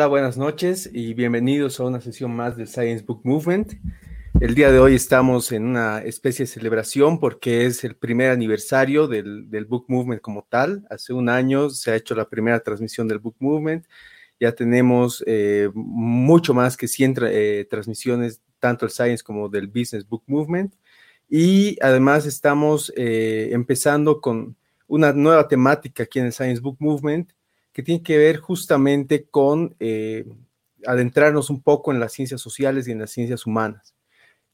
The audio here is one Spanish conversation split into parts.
Hola, buenas noches y bienvenidos a una sesión más del Science Book Movement. El día de hoy estamos en una especie de celebración porque es el primer aniversario del, Book Movement como tal. Hace un año se ha hecho la primera transmisión del Book Movement. Ya tenemos eh, mucho más que 100 eh, transmisiones, tanto el Science como del Business Book Movement. Y además estamos eh, empezando con una nueva temática aquí en el Science Book Movement que tiene que ver justamente con eh, adentrarnos un poco en las ciencias sociales y en las ciencias humanas.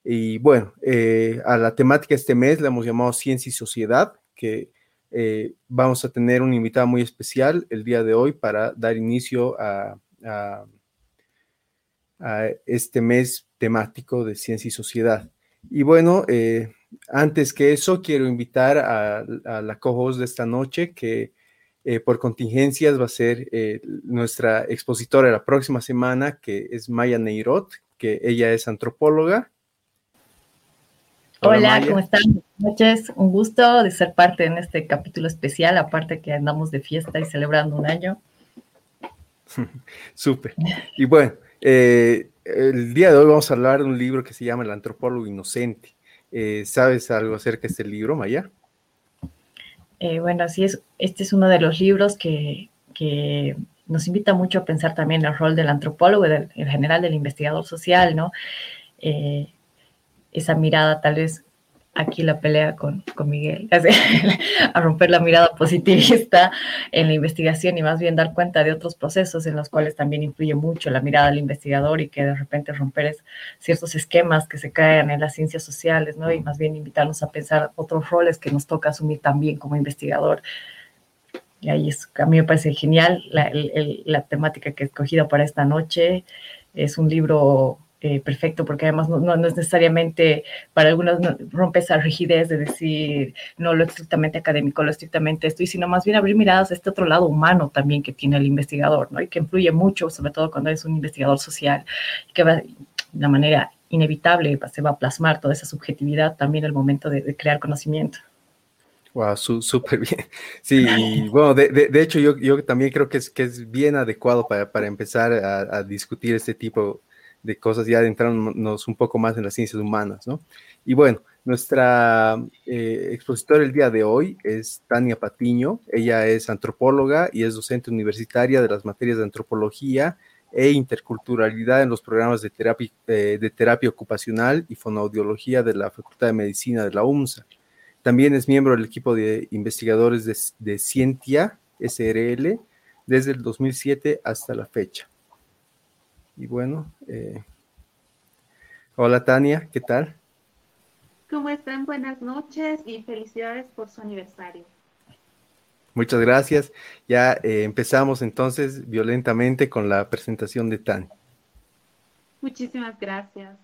Y bueno, eh, a la temática este mes la hemos llamado Ciencia y Sociedad, que eh, vamos a tener un invitado muy especial el día de hoy para dar inicio a, este mes temático de Ciencia y Sociedad. Y bueno, antes que eso, quiero invitar a, a la co-host de esta noche, que eh, por contingencias va a ser eh, nuestra expositora la próxima semana, que es Maya Neirot, que ella es antropóloga. Hola, ¿cómo están? Buenas noches, un gusto de ser parte en este capítulo especial, aparte que andamos de fiesta y celebrando un año. Súper. Y bueno, eh, el día de hoy vamos a hablar de un libro que se llama El antropólogo inocente. ¿Sabes algo acerca de este libro, Maya? Eh, bueno, así es, este es uno de los libros que, nos invita mucho a pensar también el rol del antropólogo y en general del investigador social, ¿no? Eh, esa mirada tal vez aquí la pelea con, con Miguel, a romper la mirada positivista en la investigación y más bien dar cuenta de otros procesos en los cuales también influye mucho la mirada del investigador y que de repente romper ciertos esquemas que se caen en las ciencias sociales, ¿no? Y más bien invitarnos a pensar otros roles que nos toca asumir también como investigador. Y ahí es, a mí me parece genial la, la temática que he escogido para esta noche. Es un libro eh, perfecto, porque además no, es necesariamente, para algunos rompe esa rigidez de decir, no lo estrictamente académico, lo estrictamente esto, y sino más bien abrir miradas a este otro lado humano también que tiene el investigador, ¿no? Y que influye mucho, sobre todo cuando es un investigador social, que va de una manera inevitable se va a plasmar toda esa subjetividad también el momento de, crear conocimiento. Wow, súper bien. Sí, y bueno, de, de, hecho yo, yo, también creo que es, que es bien adecuado para, para empezar a, a, discutir este tipo de cosas, ya adentrándonos un poco más en las ciencias humanas, ¿no? Y bueno, nuestra eh, expositora el día de hoy es Tania Patiño. Ella es antropóloga y es docente universitaria de las materias de antropología e interculturalidad en los programas de terapia, eh, de terapia ocupacional y fonoaudiología de la Facultad de Medicina de la UMSA. También es miembro del equipo de investigadores de, de Cientia SRL desde el 2007 hasta la fecha. Y bueno, eh, hola Tania, ¿qué tal? ¿Cómo están? Buenas noches y felicidades por su aniversario. Muchas gracias. Ya eh, empezamos entonces violentamente con la presentación de Tania. Muchísimas gracias.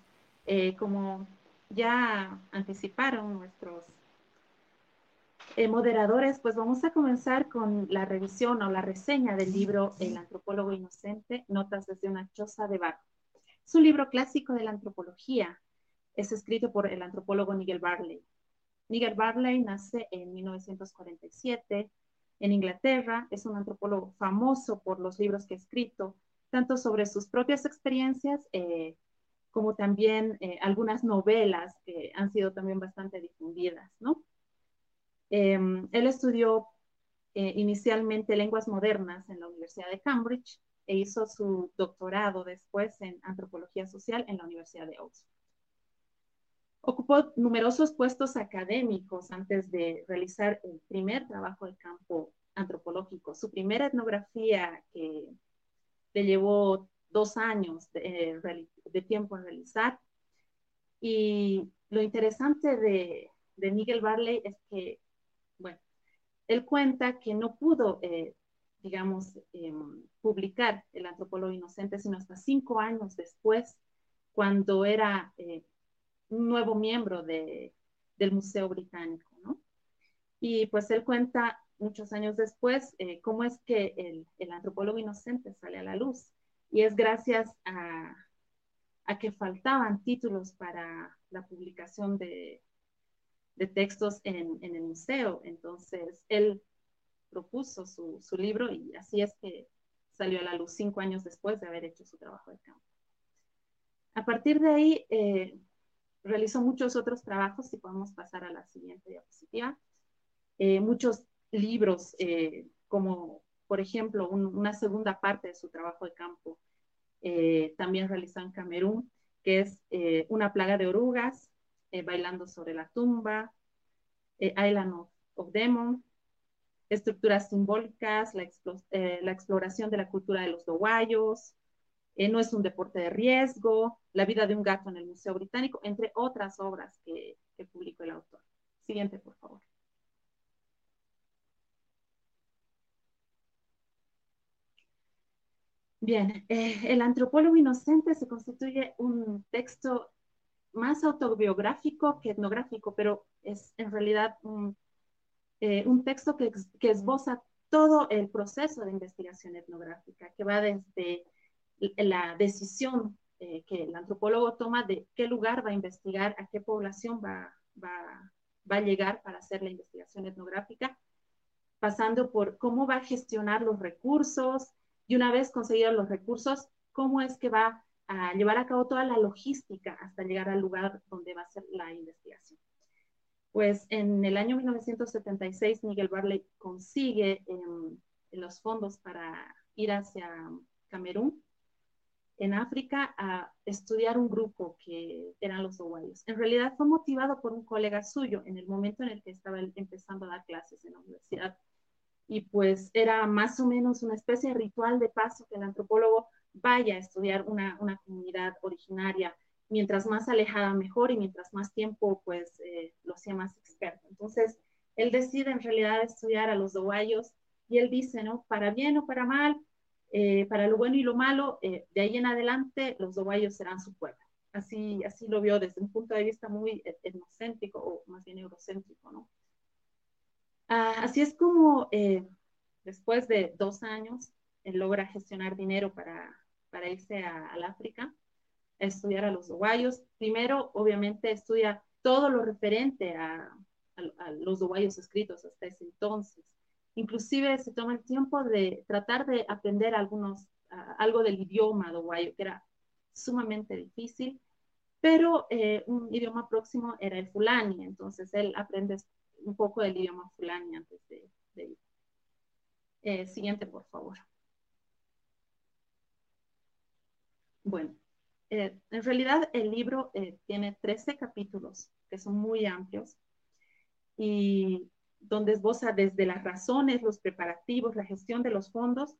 Eh, como ya anticiparon nuestros eh, moderadores, pues vamos a comenzar con la revisión o la reseña del libro El antropólogo inocente, Notas desde una choza de barro. Es un libro clásico de la antropología. Es escrito por el antropólogo Nigel Barley. Nigel Barley nace en 1947 en Inglaterra. Es un antropólogo famoso por los libros que ha escrito, tanto sobre sus propias experiencias eh, como también eh, algunas novelas que han sido también bastante difundidas, ¿no? Em, él estudió eh, inicialmente lenguas modernas en la Universidad de Cambridge e hizo su doctorado después en antropología social en la Universidad de Oxford. Ocupó numerosos puestos académicos antes de realizar el primer trabajo de campo antropológico. Su primera etnografía que le llevó dos años de, de tiempo en realizar. Y lo interesante de, de Barley es que bueno, él cuenta que no pudo, eh, digamos, em, publicar El antropólogo inocente, sino hasta cinco años después, cuando era eh, un nuevo miembro del Museo Británico, ¿no? Y pues él cuenta muchos años después eh, cómo es que el, antropólogo inocente sale a la luz. Y es gracias a que faltaban títulos para la publicación de, de textos en, el museo. Entonces, él propuso su, libro y así es que salió a la luz cinco años después de haber hecho su trabajo de campo. A partir de ahí, eh, realizó muchos otros trabajos, si podemos pasar a la siguiente diapositiva, eh, muchos libros, eh, como por ejemplo una segunda parte de su trabajo de campo, también realizó en Camerún, que es Una plaga de orugas, Bailando sobre la tumba, Island of, of Demon, estructuras simbólicas, la, eh, la, exploración de la cultura de los doguayos, eh, no es un deporte de riesgo, la vida de un gato en el Museo Británico, entre otras obras que, publicó el autor. Siguiente, por favor. Bien, eh, el antropólogo inocente se constituye un texto más autobiográfico que etnográfico, pero es en realidad un eh, un texto que, que, esboza todo el proceso de investigación etnográfica, que va desde la decisión eh, que el antropólogo toma de qué lugar va a investigar, a qué población va, va, va a llegar para hacer la investigación etnográfica, pasando por cómo va a gestionar los recursos y una vez conseguidos los recursos, cómo es que va a llevar a cabo toda la logística hasta llegar al lugar donde va a ser la investigación pues en el año 1976 Miguel Barley consigue em, los fondos para ir hacia Camerún, en África, a estudiar un grupo que eran los uruguayos. En realidad fue motivado por un colega suyo en el momento en el que estaba empezando a dar clases en la universidad. Y pues era más o menos una especie de ritual de paso que el antropólogo vaya a estudiar una, una comunidad originaria mientras más alejada mejor y mientras más tiempo pues eh, lo hacía más experto. Entonces, él decide en realidad estudiar a los doguayos y él dice, ¿no? Para bien o para mal, eh, para lo bueno y lo malo, eh, de ahí en adelante los doguayos serán su pueblo. Así, así lo vio desde un punto de vista muy etnocéntrico o más bien eurocéntrico, ¿no? Ah, así es como después de dos años, él logra gestionar dinero para, para irse al África estudiar a los uruguayos. Primero, obviamente, estudia todo lo referente a, los uruguayos escritos hasta ese entonces. Inclusive se toma el tiempo de tratar de aprender algunos, algo del idioma uruguayo, que era sumamente difícil, pero eh, un idioma próximo era el fulani, entonces él aprende un poco del idioma fulani antes de, ir. Eh, siguiente, por favor. Bueno, eh, en realidad el libro eh, tiene 13 capítulos que son muy amplios y donde esboza desde las razones, los preparativos, la gestión de los fondos,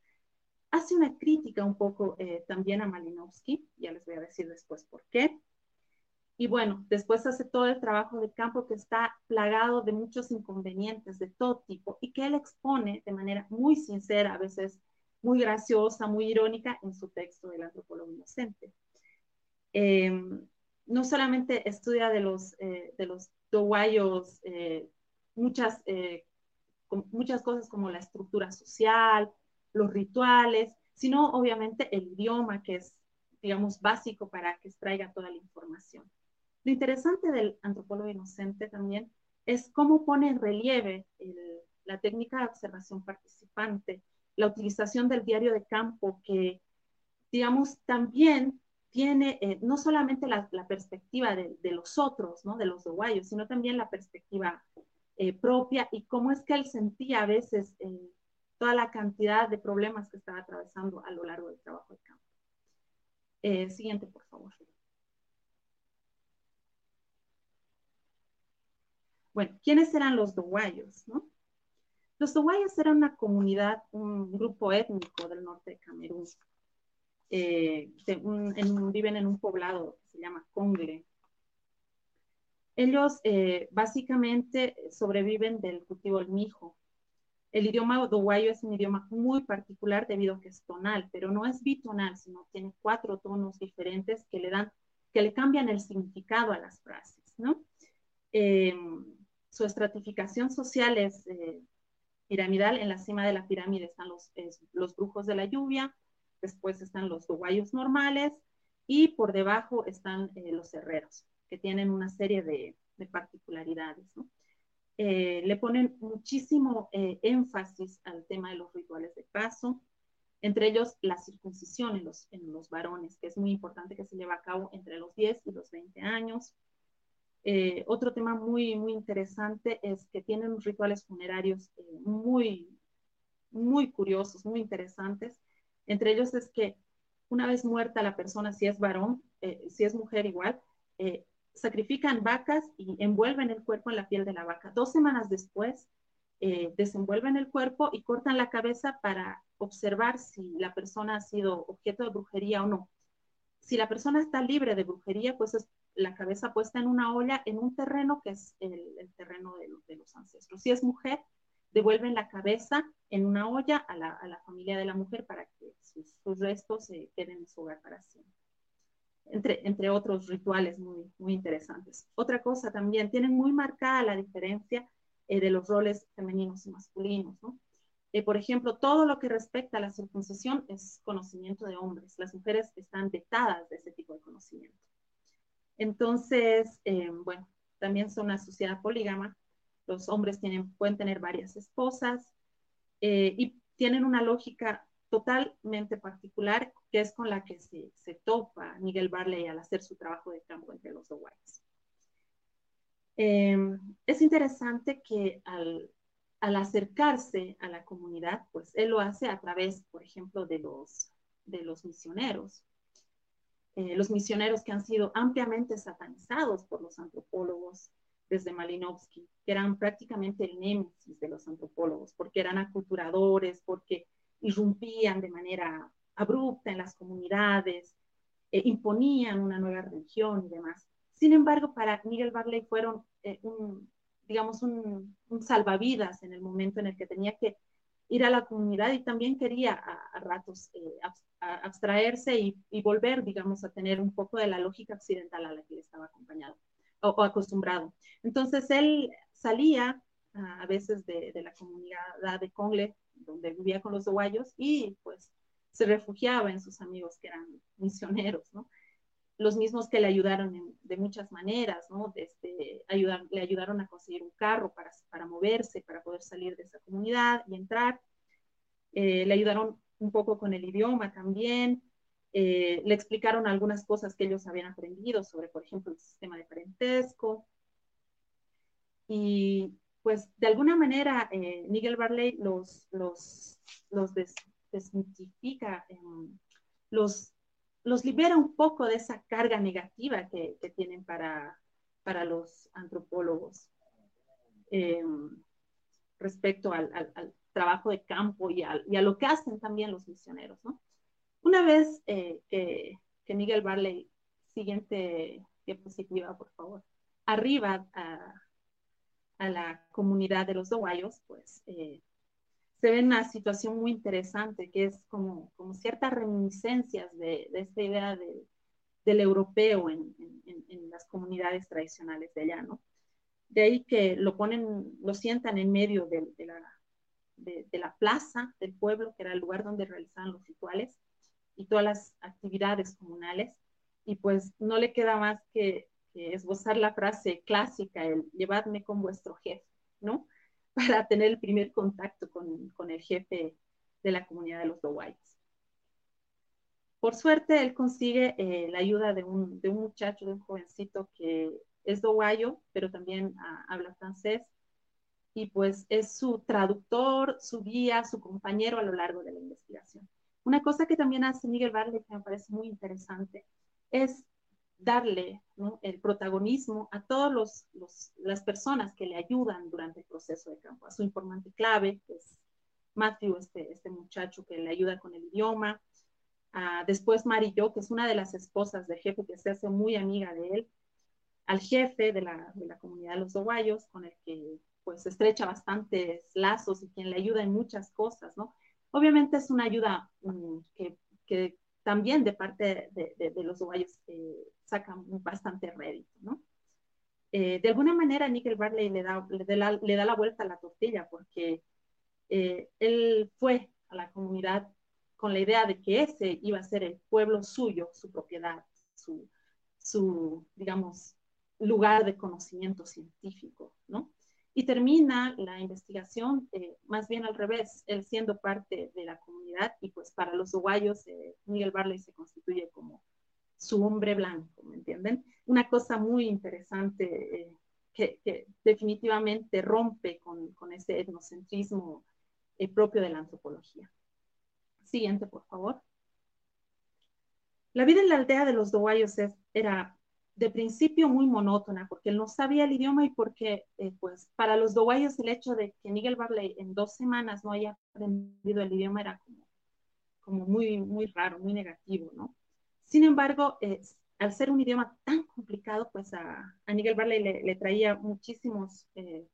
hace una crítica un poco eh, también a Malinowski, ya les voy a decir después por qué. Y bueno, después hace todo el trabajo de campo que está plagado de muchos inconvenientes de todo tipo y que él expone de manera muy sincera, a veces muy graciosa, muy irónica en su texto del antropólogo inocente. Em, no solamente estudia de los, eh, de los doguayos eh, muchas, eh, muchas cosas como la estructura social, los rituales, sino obviamente el idioma que es, digamos, básico para que extraiga toda la información. Lo interesante del antropólogo inocente también es cómo pone en relieve la técnica de observación participante, la utilización del diario de campo que, digamos, también tiene eh, no solamente la, perspectiva de, los otros, ¿no? de los uruguayos, sino también la perspectiva eh, propia y cómo es que él sentía a veces eh, toda la cantidad de problemas que estaba atravesando a lo largo del trabajo de campo. siguiente, por favor. Bueno, ¿quiénes eran los doguayos? No? Los doguayos eran una comunidad, un grupo étnico del norte de Camerún eh, viven en un poblado que se llama Congle. Ellos eh, básicamente sobreviven del cultivo del mijo. El idioma uruguayo es un idioma muy particular debido a que es tonal, pero no es bitonal, sino tiene cuatro tonos diferentes que le dan, que le cambian el significado a las frases, ¿no? Em, su estratificación social es eh, piramidal. En la cima de la pirámide están los, los brujos de la lluvia, después están los uruguayos normales y por debajo están eh, los herreros, que tienen una serie de, particularidades. Eh, le ponen muchísimo eh, énfasis al tema de los rituales de paso. entre ellos la circuncisión en los, en los varones, que es muy importante que se lleve a cabo entre los 10 y los 20 años. Eh, otro tema muy, muy interesante es que tienen rituales funerarios eh, muy, muy curiosos, muy interesantes. Entre ellos es que una vez muerta la persona, si es varón, eh, si es mujer igual, sacrifican vacas y envuelven el cuerpo en la piel de la vaca. Dos semanas después, desenvuelven el cuerpo y cortan la cabeza para observar si la persona ha sido objeto de brujería o no. Si la persona está libre de brujería, pues es la cabeza puesta en una olla en un terreno que es el, terreno de, los ancestros. Si es mujer, devuelven la cabeza en una olla a la, familia de la mujer para que sus, restos se queden en su hogar para siempre. Entre, entre otros rituales muy, muy interesantes. Otra cosa también, tienen muy marcada la diferencia eh, de los roles femeninos y masculinos. ¿no? Eh, por ejemplo, todo lo que respecta a la circuncisión es conocimiento de hombres. Las mujeres están vetadas de ese tipo de conocimiento. Entonces, eh, bueno, también son una sociedad polígama. Los hombres tienen, pueden tener varias esposas eh, y tienen una lógica totalmente particular que es con la que se, se topa Miguel Barley al hacer su trabajo de campo entre los dos es interesante que al, al acercarse a la comunidad, pues él lo hace a través, por ejemplo, de los, de los misioneros. Eh, los misioneros que han sido ampliamente satanizados por los antropólogos desde Malinowski, que eran prácticamente el némesis de los antropólogos, porque eran aculturadores, porque irrumpían de manera abrupta en las comunidades, eh, imponían una nueva religión y demás. Sin embargo, para Miguel Barley fueron eh, un, digamos, un, salvavidas en el momento en el que tenía que ir a la comunidad y también quería a, ratos eh, abstraerse y, volver, digamos, a tener un poco de la lógica occidental a la que le estaba acompañado o, acostumbrado. Entonces él salía a veces de, de, la comunidad de Congle, donde vivía con los uruguayos, y pues se refugiaba en sus amigos que eran misioneros, ¿no? los mismos que le ayudaron de muchas maneras, ¿no? Desde, ayudar, le ayudaron a conseguir un carro para, para moverse, para poder salir de esa comunidad y entrar. Eh, le ayudaron un poco con el idioma también. Eh, le explicaron algunas cosas que ellos habían aprendido sobre, por ejemplo, el sistema de parentesco. Y pues de alguna manera eh, Miguel Barley los, los, los desmitifica, los los libera un poco de esa carga negativa que, tienen para, para los antropólogos em, respecto al, trabajo de campo y, a lo que hacen también los misioneros. Una vez eh, que, Miguel Barley, siguiente diapositiva, por favor, arriba a, la comunidad de los doguayos, pues eh, se ve una situación muy interesante, que es como, como ciertas reminiscencias de, de esta idea de, del europeo en, en, las comunidades tradicionales de allá, ¿no? De ahí que lo ponen, lo sientan en medio de, de la, de, la plaza del pueblo, que era el lugar donde realizaban los rituales y todas las actividades comunales, y pues no le queda más que, esbozar la frase clásica, el llevadme con vuestro jefe, ¿no? para tener el primer contacto con, con el jefe de la comunidad de los Dowayas. Por suerte, él consigue eh, la ayuda de un, de un, muchacho, de un jovencito que es doguayo, pero también ah, habla francés, y pues es su traductor, su guía, su compañero a lo largo de la investigación. Una cosa que también hace Miguel Barley, que me parece muy interesante, es darle el protagonismo a todas las personas que le ayudan durante el proceso de campo, a su informante clave, que es Matthew, este, este muchacho que le ayuda con el idioma, después Marillo, que es una de las esposas del jefe que se hace muy amiga de él, al jefe de la, de la comunidad de los doguayos, con el que pues estrecha bastantes lazos y quien le ayuda en muchas cosas, ¿no? Obviamente es una ayuda mm, que, que, también de parte de, de, los uruguayos eh, sacan bastante rédito, ¿no? Eh, de alguna manera, Nickel Barley le da, le, la, le da la vuelta a la tortilla porque eh, él fue a la comunidad con la idea de que ese iba a ser el pueblo suyo, su propiedad, su, su digamos, lugar de conocimiento científico, ¿no? Y termina la investigación eh, más bien al revés, él siendo parte de la comunidad y pues para los uruguayos eh, Miguel Barley se constituye como su hombre blanco, ¿me entienden? Una cosa muy interesante eh, que, que, definitivamente rompe con, con ese etnocentrismo propio de la antropología. Siguiente, por favor. La vida en la aldea de los Doguayos era de principio muy monótona porque él no sabía el idioma y porque eh, pues para los doguayos el hecho de que Miguel Barley en dos semanas no haya aprendido el idioma era como, como muy, muy raro, muy negativo, ¿no? Sin embargo, al ser un idioma tan complicado, pues a, a Miguel Barley le, traía muchísimos, eh,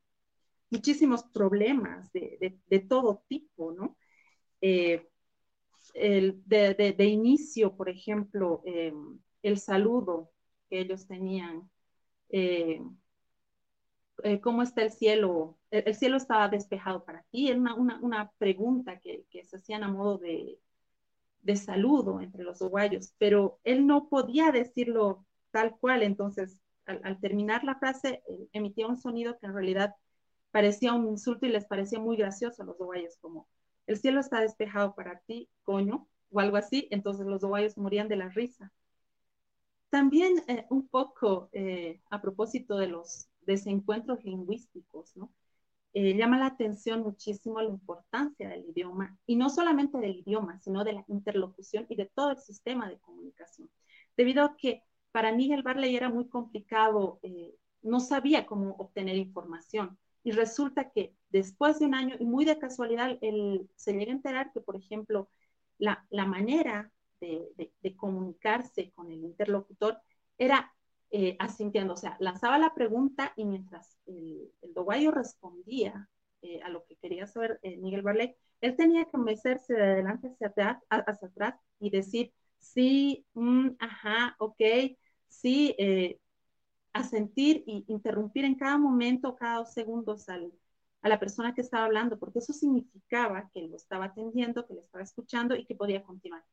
muchísimos problemas de, de, todo tipo, ¿no? Eh, el, de, de, inicio, por ejemplo, el saludo que ellos tenían. Eh, eh, ¿Cómo está el cielo? El, cielo estaba despejado para ti. Era una, una, pregunta que, que, se hacían a modo de, de saludo entre los uruguayos, pero él no podía decirlo tal cual. Entonces, al, terminar la frase, emitía un sonido que en realidad parecía un insulto y les parecía muy gracioso a los uruguayos, como el cielo está despejado para ti, coño, o algo así. Entonces los uruguayos morían de la risa. También eh, un poco eh, a propósito de los desencuentros lingüísticos. Eh, llama la atención muchísimo la importancia del idioma, y no solamente del idioma, sino de la interlocución y de todo el sistema de comunicación. Debido a que para Miguel Barley era muy complicado, no sabía cómo obtener información, y resulta que después de un año, y muy de casualidad, él se llega a enterar que, por ejemplo, la, la manera de, comunicarse con el interlocutor era eh, asintiendo, o sea, lanzaba la pregunta y mientras el, el respondía eh, a lo que quería saber eh, Miguel Barley, él tenía que mecerse de adelante hacia atrás, hacia atrás y decir, sí, mm, ajá, ok, sí, asentir y interrumpir en cada momento, cada dos segundos a la persona que estaba hablando, porque eso significaba que lo estaba atendiendo, que le estaba escuchando y que podía continuar.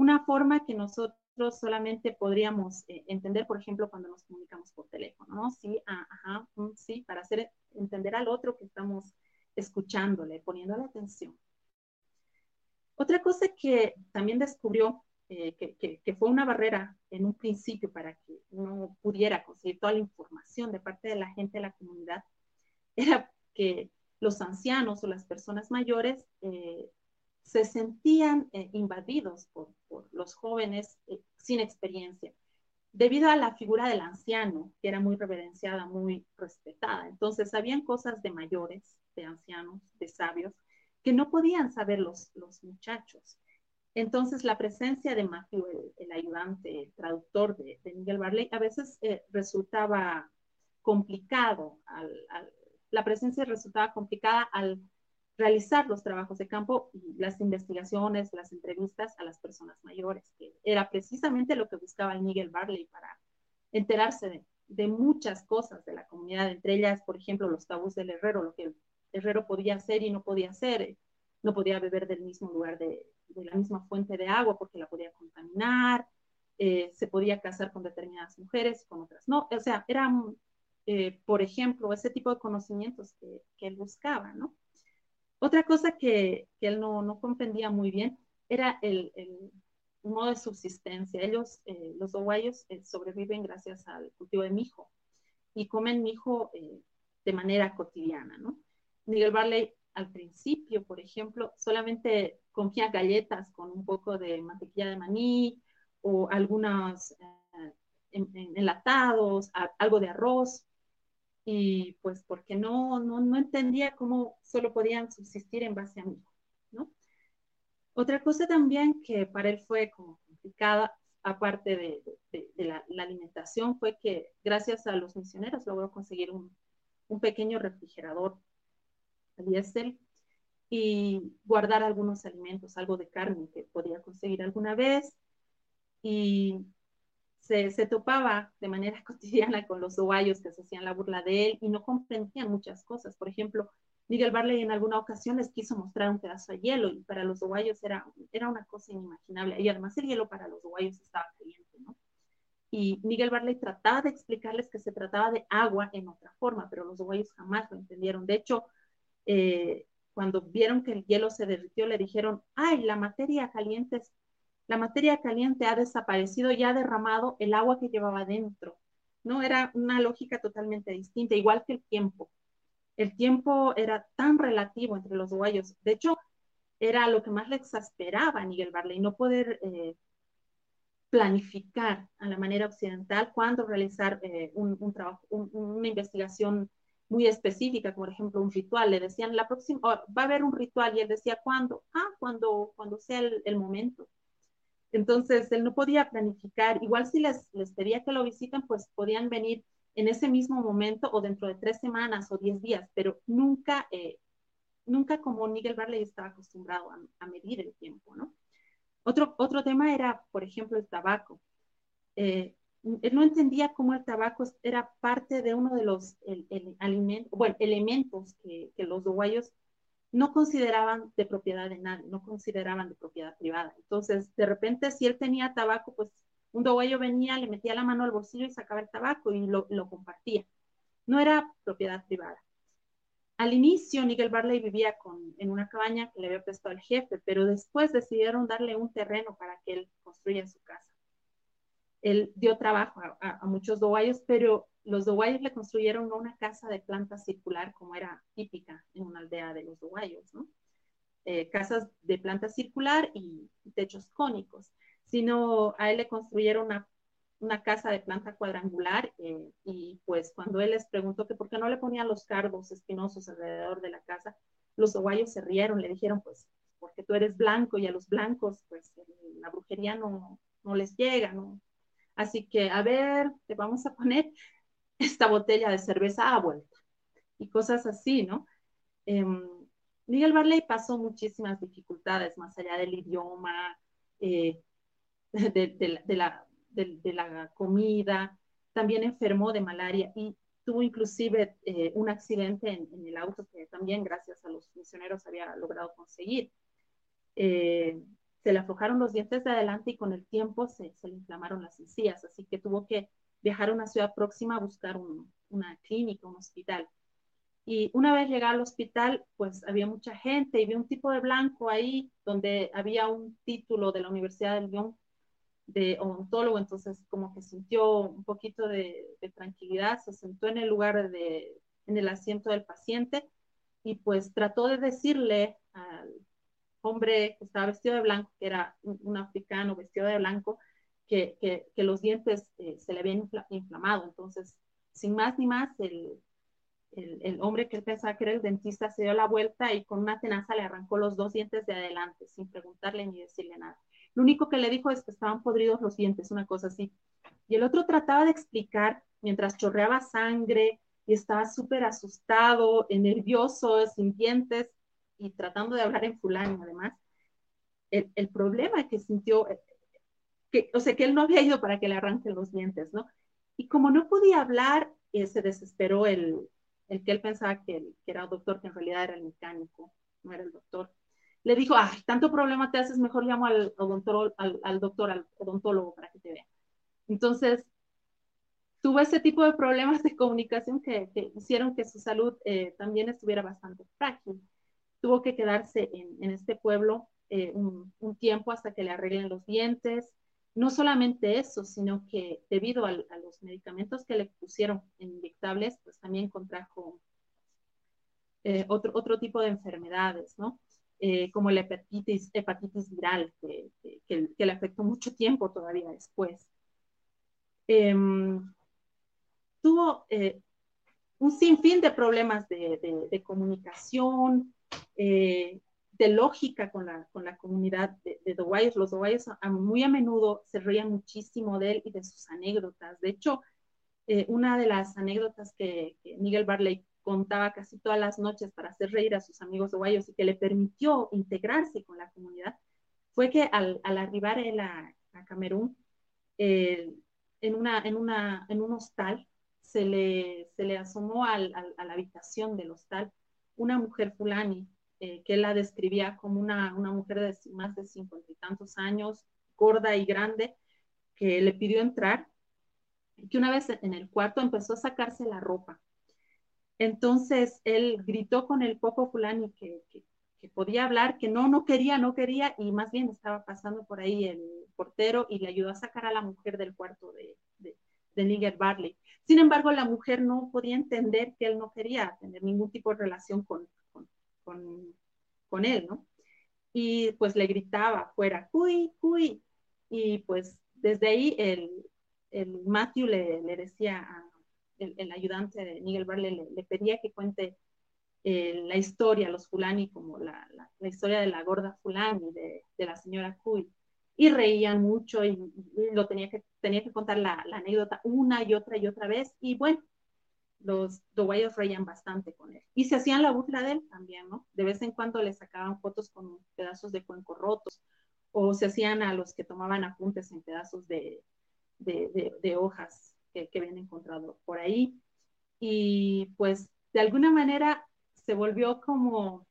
Una forma que nosotros solamente podríamos eh, entender, por ejemplo, cuando nos comunicamos por teléfono, ¿no? Sí, ah, ajá, mm, sí, para hacer entender al otro que estamos escuchándole, poniéndole atención. Otra cosa que también descubrió eh, que, que, fue una barrera en un principio para que uno pudiera conseguir toda la información de parte de la gente de la comunidad, era que los ancianos o las personas mayores eh, se sentían eh, invadidos por, los jóvenes eh, sin experiencia, debido a la figura del anciano, que era muy reverenciada, muy respetada. Entonces, habían cosas de mayores, de ancianos, de sabios, que no podían saber los, los muchachos. Entonces, la presencia de Matthew, el, ayudante, el traductor de, Miguel Barley, a veces eh, resultaba complicado. la presencia resultaba complicada al realizar los trabajos de campo y las investigaciones, las entrevistas a las personas mayores, era precisamente lo que buscaba el Miguel Barley para enterarse de, muchas cosas de la comunidad, entre ellas, por ejemplo, los tabús del herrero, lo que el herrero podía hacer y no podía hacer, no podía beber del mismo lugar de, de la misma fuente de agua porque la podía contaminar, eh, se podía casar con determinadas mujeres, con otras no, o sea, eran, eh, por ejemplo, ese tipo de conocimientos que, que él buscaba, ¿no? Otra cosa que, él no, comprendía muy bien era el, modo de subsistencia. Ellos, eh, los uruguayos, eh, sobreviven gracias al cultivo de mijo y comen mijo eh, de manera cotidiana, ¿no? Miguel Barley al principio, por ejemplo, solamente comía galletas con un poco de mantequilla de maní o algunos enlatados, algo de arroz, y pues porque no, no, no entendía cómo solo podían subsistir en base a mí, ¿no? Otra cosa también que para él fue complicada, aparte de, la, alimentación, fue que gracias a los misioneros logró conseguir un, un pequeño refrigerador diésel y guardar algunos alimentos, algo de carne que podía conseguir alguna vez. Y se, topaba de manera cotidiana con los uruguayos que se hacían la burla de él y no comprendían muchas cosas. Por ejemplo, Miguel Barley en alguna ocasión les quiso mostrar un pedazo de hielo y para los uruguayos era, era una cosa inimaginable. Y además el hielo para los uruguayos estaba caliente, ¿no? y Miguel Barley trataba de explicarles que se trataba de agua en otra forma, pero los uruguayos jamás lo entendieron. De hecho, eh, cuando vieron que el hielo se derritió, le dijeron, ay, la materia caliente, la materia caliente ha desaparecido y ha derramado el agua que llevaba dentro. ¿no? Era una lógica totalmente distinta, igual que el tiempo. El tiempo era tan relativo entre los uruguayos. De hecho, era lo que más le exasperaba a Miguel Barley, no poder eh, planificar a la manera occidental cuándo realizar eh, un, trabajo, una investigación muy específica, como por ejemplo un ritual. Le decían, la próxima, va a haber un ritual y él decía, ¿cuándo? Ah, cuando, cuando sea el, momento. Entonces, él no podía planificar. Igual si les, les pedía que lo visiten, pues podían venir en ese mismo momento o dentro de tres semanas o diez días, pero nunca, eh, nunca como Miguel Barley estaba acostumbrado a, medir el tiempo. Otro, otro tema era, por ejemplo, el tabaco. Eh, él no entendía cómo el tabaco era parte de uno de los alimentos, bueno, elementos que, que, los uruguayos no consideraban de propiedad de nadie, no consideraban de propiedad privada. Entonces, de repente, si él tenía tabaco, pues un uruguayo venía, le metía la mano al bolsillo y sacaba el tabaco y lo, compartía. No era propiedad privada. Al inicio, Nigel Barley vivía con, en una cabaña que le había prestado al jefe, pero después decidieron darle un terreno para que él construya su casa. Él dio trabajo a, muchos doguayos, pero los doguayos le construyeron una casa de planta circular como era típica en una aldea de los doguayos, ¿no? Eh, casas de planta circular y techos cónicos, sino a él le construyeron una casa de planta cuadrangular eh, y pues cuando él les preguntó que por qué no le ponían los cardos espinosos alrededor de la casa, los oguayos se rieron, le dijeron pues porque tú eres blanco y a los blancos pues la brujería no, no les llega, ¿no? Así que a ver, te vamos a poner esta botella de cerveza a vuelta y cosas así, ¿no? Em, Miguel Barley pasó muchísimas dificultades más allá del idioma, eh, de, la, comida, también enfermó de malaria y tuvo inclusive eh, un accidente en, el auto que también gracias a los misioneros había logrado conseguir. Eh, se le aflojaron los dientes de adelante y con el tiempo se, le inflamaron las encías, así que tuvo que viajar a una ciudad próxima a buscar una clínica, un hospital. Y una vez llegado al hospital, pues había mucha gente y vi un tipo de blanco ahí donde había un título de la Universidad del Lyon de odontólogo, entonces como que sintió un poquito de, tranquilidad, se sentó en el lugar de, en el asiento del paciente y pues trató de decirle al hombre que estaba vestido de blanco, que era un, africano vestido de blanco, que, que, los dientes eh, se le habían inflamado. Entonces, sin más ni más, el, el, hombre que él pensaba que era el dentista se dio la vuelta y con una tenaza le arrancó los dos dientes de adelante, sin preguntarle ni decirle nada. Lo único que le dijo es que estaban podridos los dientes, una cosa así. Y el otro trataba de explicar mientras chorreaba sangre y estaba súper asustado, nervioso, sin dientes y tratando de hablar en fulano además. El, el, problema que sintió, eh, que, o sea, que él no había ido para que le arranquen los dientes, ¿no? Y como no podía hablar, eh, se desesperó el, el que él pensaba que, que era el doctor, que en realidad era el mecánico, no era el doctor le dijo, ah, tanto problema te haces, mejor llamo al, odontólogo, al, doctor, al odontólogo para que te vea. Entonces, tuvo ese tipo de problemas de comunicación que, hicieron que su salud eh, también estuviera bastante frágil. Tuvo que quedarse en, este pueblo eh, un, tiempo hasta que le arreglen los dientes. No solamente eso, sino que debido a los medicamentos que le pusieron inyectables, pues también contrajo eh, otro, otro tipo de enfermedades, ¿no? Eh, como la hepatitis, hepatitis viral, que, que, le afectó mucho tiempo todavía después. Em, tuvo eh, un sinfín de problemas de, de, comunicación, de lógica con la, con la comunidad de, de Dowayers. Los Dowayers muy a menudo se reían muchísimo de él y de sus anécdotas. De hecho, una de las anécdotas que, que Miguel Barley contaba casi todas las noches para hacer reír a sus amigos uruguayos y que le permitió integrarse con la comunidad, fue que al, al arribar él a, Camerún, en, una, en, una, en un hostal, se le, se le asomó a la habitación del hostal una mujer fulani, eh, que la describía como una, una mujer de más de cincuenta y tantos años, gorda y grande, que le pidió entrar que una vez en el cuarto empezó a sacarse la ropa. Entonces él gritó con el poco fulani que, que, podía hablar, que no, no quería, no quería, y más bien estaba pasando por ahí el portero y le ayudó a sacar a la mujer del cuarto de, de, de Barley. Sin embargo, la mujer no podía entender que él no quería tener ningún tipo de relación con, con, él, ¿no? Y pues le gritaba fuera, cuy, cuy, y pues desde ahí el, el Matthew le, decía a el, ayudante de Nigel Barley le, pedía que cuente eh, la historia, los fulani, como la, historia de la gorda fulani, de, la señora Cuy. Y reían mucho y, lo tenía que, tenía que contar la, anécdota una y otra y otra vez. Y bueno, los doguayos reían bastante con él. Y se hacían la burla de él también, ¿no? De vez en cuando le sacaban fotos con pedazos de cuenco rotos o se hacían a los que tomaban apuntes en pedazos de, de, de, hojas que, habían encontrado por ahí. Y pues de alguna manera se volvió como,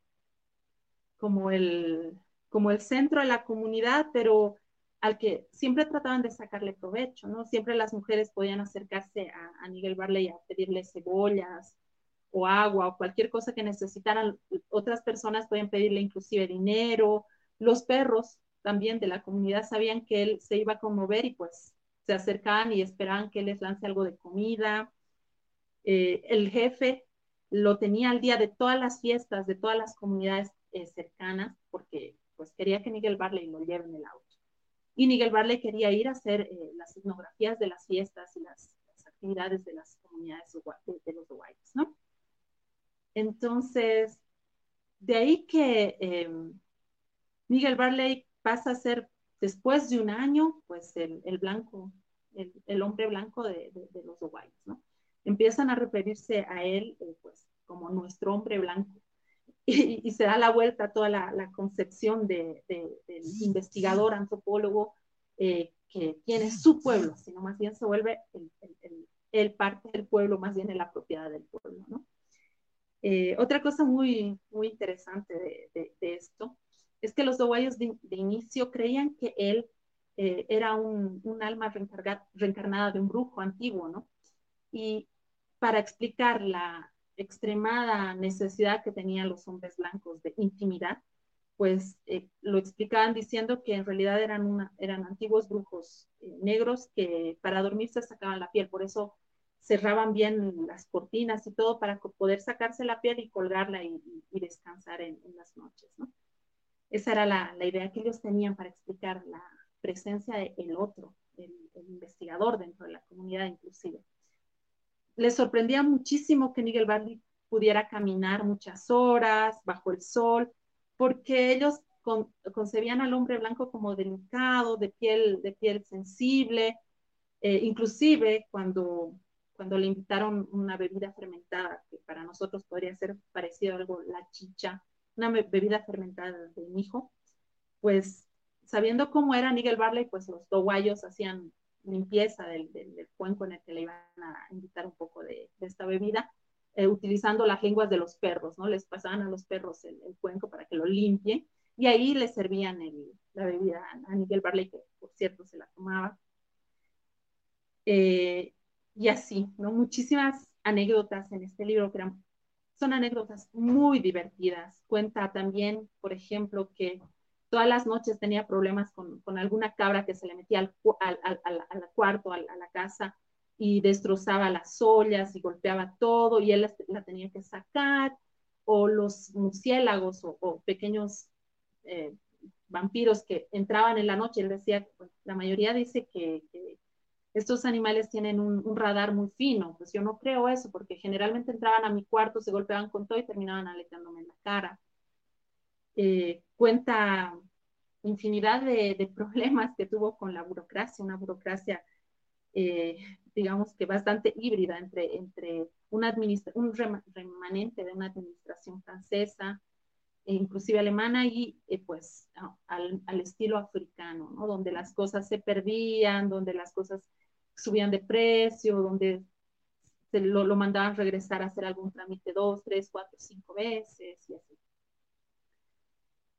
como, el, como el centro de la comunidad, pero al que siempre trataban de sacarle provecho, ¿no? Siempre las mujeres podían acercarse a, a Miguel Barley a pedirle cebollas o agua o cualquier cosa que necesitaran. Otras personas podían pedirle inclusive dinero. Los perros también de la comunidad sabían que él se iba a conmover y pues se acercaban y esperaban que les lance algo de comida. Eh, el jefe lo tenía al día de todas las fiestas, de todas las comunidades eh, cercanas, porque pues quería que Miguel Barley lo lleve en el auto. Y Miguel Barley quería ir a hacer eh, las etnografías de las fiestas y las, actividades de las comunidades de, los Whites, ¿no? Entonces, de ahí que Miguel Barley pasa a ser después de un año, pues el, blanco, el, hombre blanco de, los Uruguayos, ¿no? Empiezan a referirse a él, eh, pues, como nuestro hombre blanco. Y, se da la vuelta a toda la, concepción de, del investigador, antropólogo, eh, que tiene su pueblo, sino más bien se vuelve el, el, parte del pueblo, más bien en la propiedad del pueblo. Eh, otra cosa muy, muy interesante de, esto es que los doguayos de, inicio creían que él eh, era un, alma reencarnada de un brujo antiguo, ¿no? Y para explicar la extremada necesidad que tenían los hombres blancos de intimidad, pues eh, lo explicaban diciendo que en realidad eran, eran antiguos brujos eh, negros que para dormir se sacaban la piel, por eso cerraban bien las cortinas y todo para poder sacarse la piel y colgarla y, descansar en, las noches, ¿no? Esa era la, la, idea que ellos tenían para explicar la presencia del otro, el, investigador dentro de la comunidad inclusive. Les sorprendía muchísimo que Nigel Barley pudiera caminar muchas horas bajo el sol, porque ellos concebían al hombre blanco como delicado, de piel, de piel sensible, eh, inclusive cuando, cuando le invitaron una bebida fermentada, que para nosotros podría ser parecido a algo la chicha, una bebida fermentada de mi hijo, pues sabiendo cómo era Nigel Barley, pues los doguayos hacían limpieza del, del, cuenco en el que le iban a invitar un poco de, esta bebida, eh, utilizando las lenguas de los perros, ¿no? Les pasaban a los perros el, cuenco para que lo limpien y ahí les servían la bebida a Nigel Barley, que por cierto se la tomaba. Eh, y así, ¿no? Muchísimas anécdotas en este libro que eran son anécdotas muy divertidas. Cuenta también, por ejemplo, que todas las noches tenía problemas con, alguna cabra que se le metía al, al, cuarto, a la casa, y destrozaba las ollas y golpeaba todo, y él la, tenía que sacar, o los murciélagos o, pequeños eh, vampiros que entraban en la noche, él decía, la mayoría dice que, estos animales tienen un, radar muy fino, pues yo no creo eso, porque generalmente entraban a mi cuarto, se golpeaban con todo y terminaban aleteándome en la cara. Eh, cuenta infinidad de, problemas que tuvo con la burocracia, una burocracia, eh, digamos que bastante híbrida entre, entre una un remanente de una administración francesa, e inclusive alemana, y eh, pues al, estilo africano, ¿no? donde las cosas se perdían, donde las cosas subían de precio, donde se lo, lo, mandaban regresar a hacer algún trámite dos, tres, cuatro, cinco veces y así.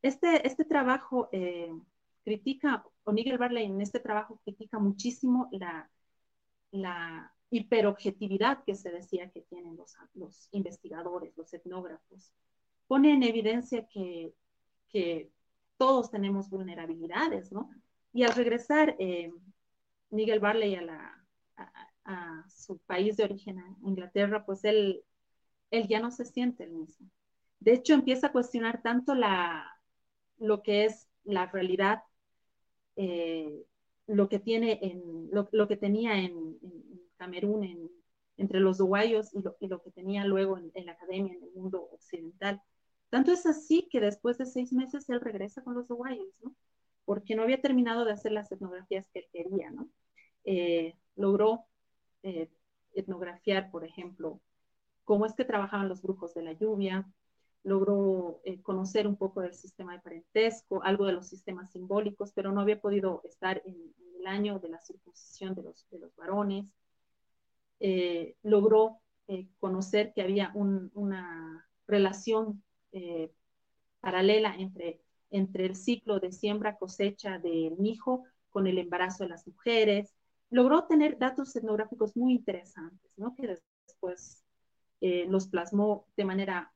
Este, este trabajo eh, critica, o Nigel Barley en este trabajo critica muchísimo la, la hiperobjetividad que se decía que tienen los, los investigadores, los etnógrafos, pone en evidencia que, que todos tenemos vulnerabilidades, ¿no? Y al regresar eh, Miguel Barley a, la, a, su país de origen, a Inglaterra, pues él, él ya no se siente el mismo. De hecho, empieza a cuestionar tanto la, lo que es la realidad, eh, lo que tiene en, lo, que tenía en, Camerún, en, entre los uruguayos y lo, que tenía luego en, la academia, en el mundo occidental. Tanto es así que después de seis meses él regresa con los uruguayos. Porque no había terminado de hacer las etnografías que él quería. Eh, logró eh, etnografiar, por ejemplo, cómo es que trabajaban los brujos de la lluvia, logró eh, conocer un poco del sistema de parentesco, algo de los sistemas simbólicos, pero no había podido estar en, en el año de la circuncisión de los, de los varones. Eh, logró eh, conocer que había un, una relación eh, paralela entre, entre el ciclo de siembra-cosecha del hijo con el embarazo de las mujeres, logró tener datos etnográficos muy interesantes, ¿no? que después eh, los plasmó de manera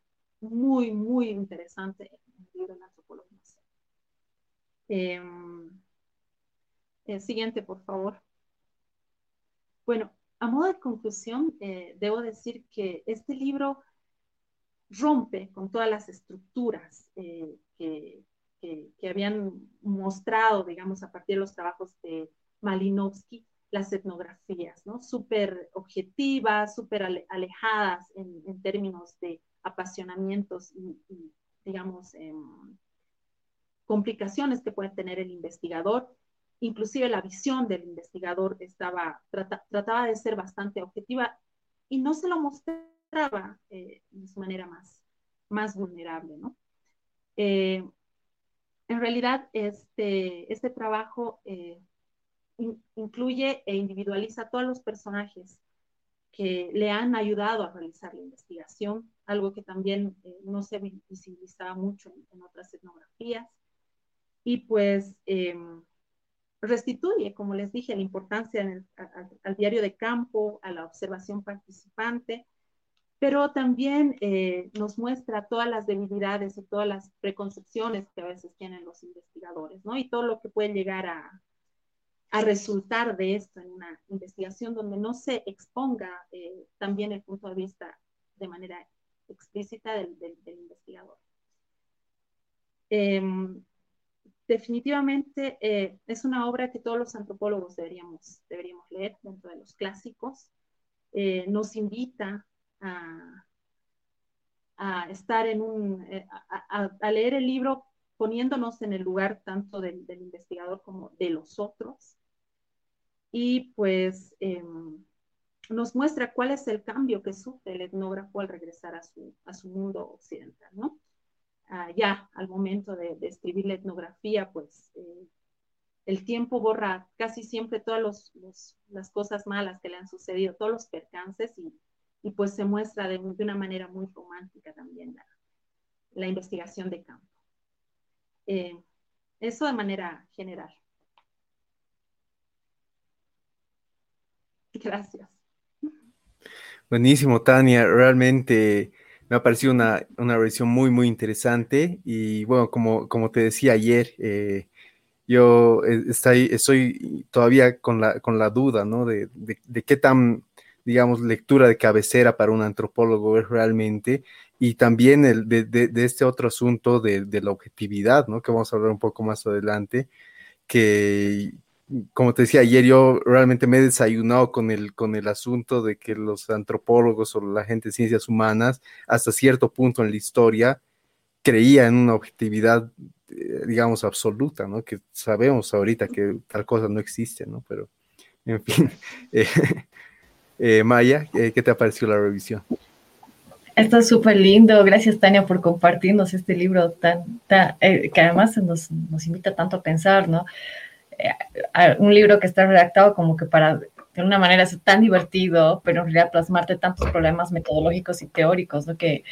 muy, muy interesante en el libro de la antropología. Eh, siguiente, por favor. Bueno, a modo de conclusión, eh, debo decir que este libro rompe con todas las estructuras eh, que, que, habían mostrado, digamos, a partir de los trabajos de Malinowski, las etnografías, ¿no? Súper objetivas, súper alejadas en, términos de apasionamientos y, digamos, eh, complicaciones que puede tener el investigador. Inclusive la visión del investigador estaba, trata, trataba de ser bastante objetiva y no se lo mostraba eh, de su manera más, más vulnerable, ¿no? Eh, en realidad, este, este trabajo eh, incluye e individualiza a todos los personajes que le han ayudado a realizar la investigación, algo que también eh, no se visibilizaba mucho en, otras etnografías. Y pues eh, restituye, como les dije, la importancia al, diario de campo, a la observación participante, pero también eh, nos muestra todas las debilidades y todas las preconcepciones que a veces tienen los investigadores, ¿no? Y todo lo que puede llegar a, a resultar de esto en una investigación donde no se exponga eh, también el punto de vista de manera explícita del, investigador. Eh, definitivamente eh, es una obra que todos los antropólogos deberíamos, deberíamos leer dentro de los clásicos. Eh, nos invita a, estar en un, a, leer el libro poniéndonos en el lugar tanto del, investigador como de los otros y pues eh, nos muestra cuál es el cambio que sufre el etnógrafo al regresar a su, mundo occidental. Ah, ya al momento de, de, escribir la etnografía, pues eh, el tiempo borra casi siempre todas las cosas malas que le han sucedido, todos los percances y, pues se muestra de, de, una manera muy romántica también la, la investigación de campo. Eh, eso de manera general. Gracias. Buenísimo, Tania. Realmente me ha parecido una, una revisión muy, muy interesante. Y bueno, como, como te decía ayer, eh, yo estoy, estoy, todavía con la, con la duda, ¿no? De, de, de, qué tan, digamos, lectura de cabecera para un antropólogo es realmente. Y también el, de, de, este otro asunto de, la objetividad, ¿no? Que vamos a hablar un poco más adelante, que, como te decía ayer, yo realmente me he desayunado con el, con el asunto de que los antropólogos o la gente de ciencias humanas, hasta cierto punto en la historia, creía en una objetividad, eh, digamos, absoluta, ¿no? Que sabemos ahorita que tal cosa no existe, ¿no? Pero, en fin. Eh, eh, Maya, ¿qué te ha parecido la revisión? Esto es súper lindo. Gracias, Tania, por compartirnos este libro tan, tan eh, que además nos, nos invita tanto a pensar, ¿no? un libro que está redactado como que para, de una manera, ser tan divertido, pero en realidad plasmarte tantos problemas metodológicos y teóricos, ¿no? Que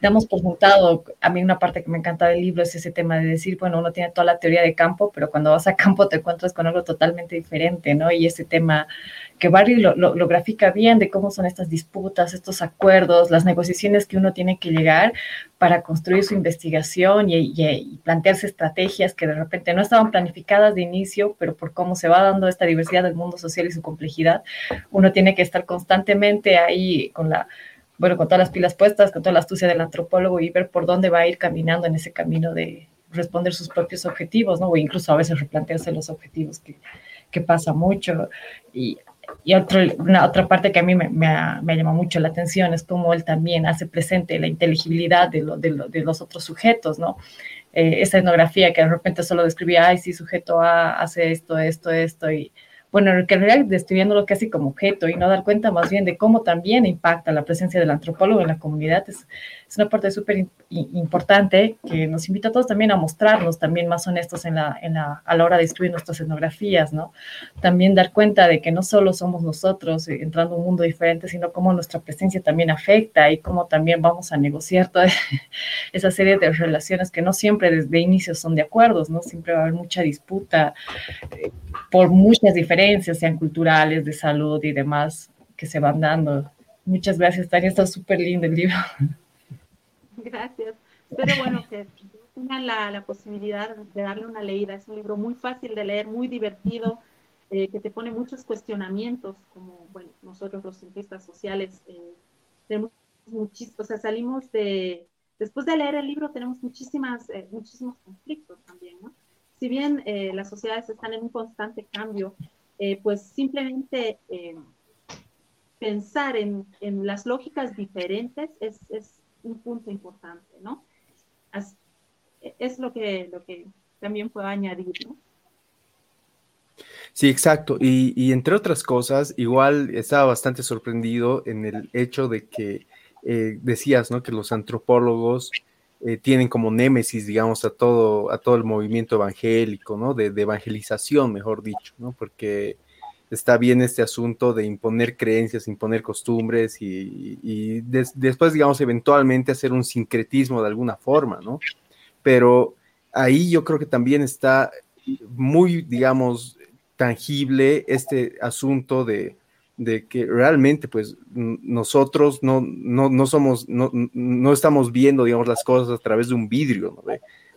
damos por juntado, a mí una parte que me encanta del libro es ese tema de decir, bueno, uno tiene toda la teoría de campo, pero cuando vas a campo te encuentras con algo totalmente diferente, ¿no? Y ese tema que Barry lo, lo, grafica bien de cómo son estas disputas, estos acuerdos, las negociaciones que uno tiene que llegar para construir su investigación y, y, plantearse estrategias que de repente no estaban planificadas de inicio, pero por cómo se va dando esta diversidad del mundo social y su complejidad, uno tiene que estar constantemente ahí con la bueno, con todas las pilas puestas, con toda la astucia del antropólogo y ver por dónde va a ir caminando en ese camino de responder sus propios objetivos, ¿no? O incluso a veces replantearse los objetivos que, que pasa mucho. Y y otro, una otra parte que a mí me, me, me, llama mucho la atención es cómo él también hace presente la inteligibilidad de, lo, de, de los otros sujetos, ¿no? Eh, esa etnografía que de repente solo describía, ay, sí, sujeto A hace esto, esto, esto, y bueno, que en realidad describiéndolo casi como objeto y no dar cuenta más bien de cómo también impacta la presencia del antropólogo en la comunidad es, es una parte súper importante que nos invita a todos también a mostrarnos también más honestos en la, en la, a la hora de escribir nuestras etnografías, ¿no? También dar cuenta de que no solo somos nosotros eh, entrando a un mundo diferente, sino cómo nuestra presencia también afecta y cómo también vamos a negociar toda esa serie de relaciones que no siempre desde inicio son de acuerdos, ¿no? Siempre va a haber mucha disputa eh, por muchas diferencias, sean culturales, de salud y demás, que se van dando. Muchas gracias, Tania, está súper lindo el libro. Gracias. Pero bueno, que tengan la, la, posibilidad de darle una leída. Es un libro muy fácil de leer, muy divertido, eh, que te pone muchos cuestionamientos, como, bueno, nosotros los cientistas sociales eh, tenemos muchísimos, o sea, salimos de, después de leer el libro tenemos muchísimas, eh, muchísimos conflictos también, ¿no? Si bien eh, las sociedades están en un constante cambio, eh, pues simplemente pensar en, en, las lógicas diferentes es, es un punto importante, ¿no? es lo que, lo que también puedo añadir, ¿no? Sí, exacto. Y, y, entre otras cosas, igual estaba bastante sorprendido en el hecho de que eh, decías, ¿no? Que los antropólogos eh, tienen como némesis, digamos, a todo, a todo el movimiento evangélico, ¿no? De, de evangelización, mejor dicho, ¿no? Porque está bien este asunto de imponer creencias, imponer costumbres y, después, digamos, eventualmente hacer un sincretismo de alguna forma, ¿no? Pero ahí yo creo que también está muy, digamos, tangible este asunto de, de que realmente pues nosotros no, no, no somos, no, no, estamos viendo, digamos, las cosas a través de un vidrio, ¿no?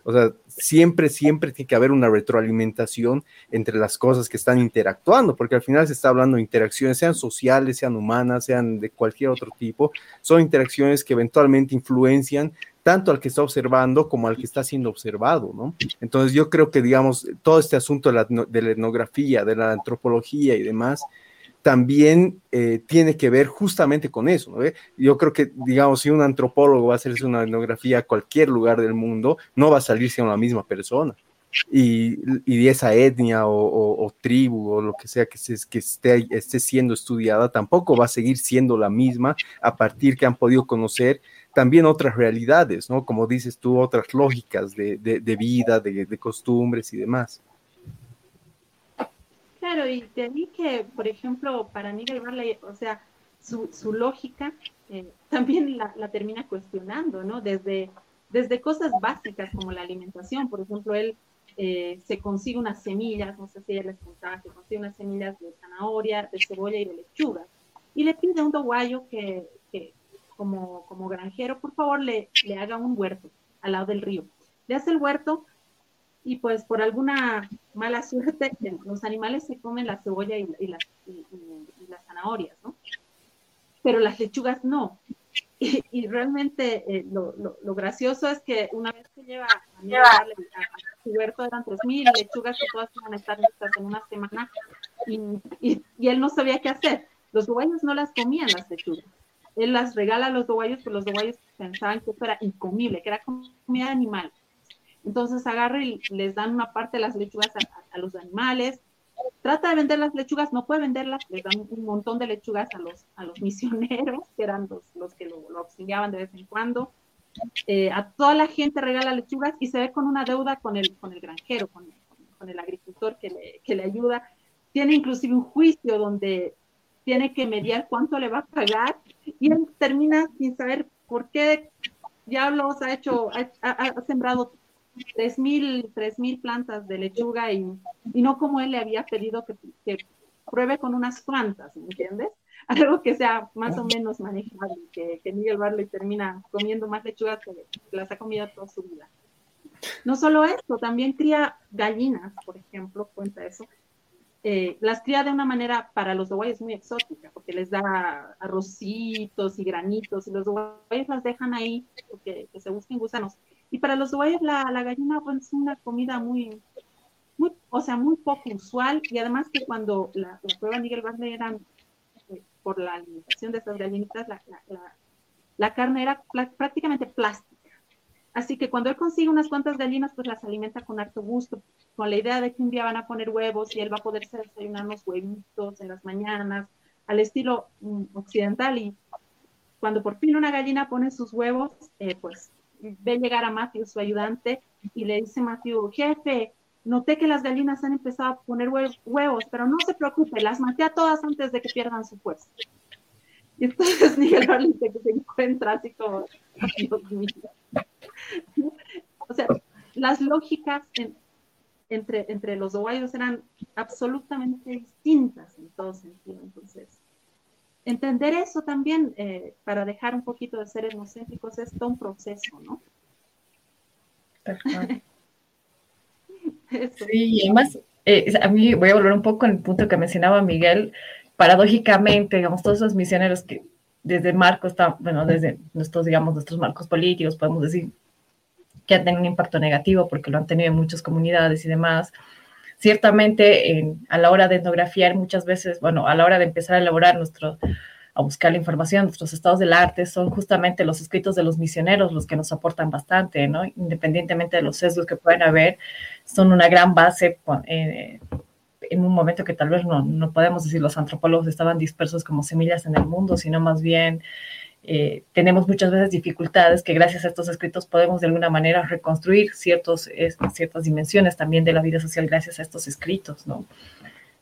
O sea, siempre, siempre tiene que haber una retroalimentación entre las cosas que están interactuando, porque al final se está hablando de interacciones, sean sociales, sean humanas, sean de cualquier otro tipo, son interacciones que eventualmente influencian tanto al que está observando como al que está siendo observado, ¿no? Entonces yo creo que, digamos, todo este asunto de la, de la etnografía, de la antropología y demás, también eh, tiene que ver justamente con eso. ¿no? Yo creo que, digamos, si un antropólogo va a hacerse una etnografía a cualquier lugar del mundo, no va a salir siendo la misma persona. Y, y esa etnia o, tribu o lo que sea que, se, que esté, esté siendo estudiada tampoco va a seguir siendo la misma a partir que han podido conocer también otras realidades, ¿no? Como dices tú, otras lógicas de, de, de vida, de, de costumbres y demás. Claro, y de ahí que, por ejemplo, para Nigel Barley, o sea, su, su lógica eh, también la, la, termina cuestionando, ¿no? Desde, desde cosas básicas como la alimentación, por ejemplo, él eh, se consigue unas semillas, no sé si ella les contaba, se consigue unas semillas de zanahoria, de cebolla y de lechuga, y le pide a un doguayo que, que como, como granjero, por favor, le, le haga un huerto al lado del río. Le hace el huerto, y pues por alguna mala suerte los animales se comen la cebolla y, las, las, zanahorias, ¿no? Pero las lechugas no. Y, realmente eh, lo, lo, gracioso es que una vez que lleva a, a, a su huerto eran 3.000 lechugas que todas iban a estar listas en una semana y, y, él no sabía qué hacer. Los doguayos no las comían las lechugas. Él las regala a los doguayos, pero los doguayos pensaban que eso era incomible, que era comida animal. Entonces agarra y les dan una parte de las lechugas a, los animales. Trata de vender las lechugas, no puede venderlas, les dan un montón de lechugas a los, a los misioneros, que eran los, los que lo, auxiliaban de vez en cuando. Eh, a toda la gente regala lechugas y se ve con una deuda con el, con el granjero, con, con el agricultor que le, que le ayuda. Tiene inclusive un juicio donde tiene que mediar cuánto le va a pagar y él termina sin saber por qué Diablos ha hecho, ha, sembrado 3.000 mil plantas de lechuga y, y, no como él le había pedido que, que pruebe con unas cuantas, ¿me entiendes? Algo que sea más o menos manejable, que, que Miguel Barley termina comiendo más lechuga que las ha comido toda su vida. No solo esto, también cría gallinas, por ejemplo, cuenta eso. Eh, las cría de una manera para los es muy exótica, porque les da arrocitos y granitos, y los dogüeyes las dejan ahí porque que se busquen gusanos. Y para los dogüeyes la, la, gallina pues, es una comida muy, muy, o sea, muy poco usual, y además que cuando la, prueba Miguel Barley era, eh, por la alimentación de estas gallinitas, la, la carne era prácticamente plástica Así que cuando él consigue unas cuantas gallinas, pues las alimenta con harto gusto, con la idea de que un día van a poner huevos y él va a poder desayunar unos huevitos en las mañanas, al estilo mm, occidental. Y cuando por fin una gallina pone sus huevos, eh, pues ve llegar a Matthew, su ayudante, y le dice Matthew, jefe, noté que las gallinas han empezado a poner huevos, pero no se preocupe, las maté a todas antes de que pierdan su fuerza. Y entonces Miguel Arlite que se encuentra así como, o sea, las lógicas entre, entre los oguayos eran absolutamente distintas en todo sentido. Entonces, entender eso también, eh, para dejar un poquito de ser etnocéntricos, es todo un proceso, ¿no? Sí, y además, eh, a mí voy a volver un poco al punto que mencionaba Miguel, paradójicamente, digamos, todos esos misioneros que desde marcos, bueno, desde nuestros, digamos, nuestros marcos políticos, podemos decir que han tenido un impacto negativo porque lo han tenido en muchas comunidades y demás. Ciertamente, a la hora de etnografiar, muchas veces, bueno, a la hora de empezar a elaborar nuestro, a buscar la información, nuestros estados del arte, son justamente los escritos de los misioneros los que nos aportan bastante, ¿no? Independientemente de los sesgos que pueden haber, son una gran base eh, en un momento que tal vez no, no podemos decir los antropólogos estaban dispersos como semillas en el mundo, sino más bien eh, tenemos muchas veces dificultades que gracias a estos escritos podemos de alguna manera reconstruir ciertos, ciertas dimensiones también de la vida social gracias a estos escritos, ¿no?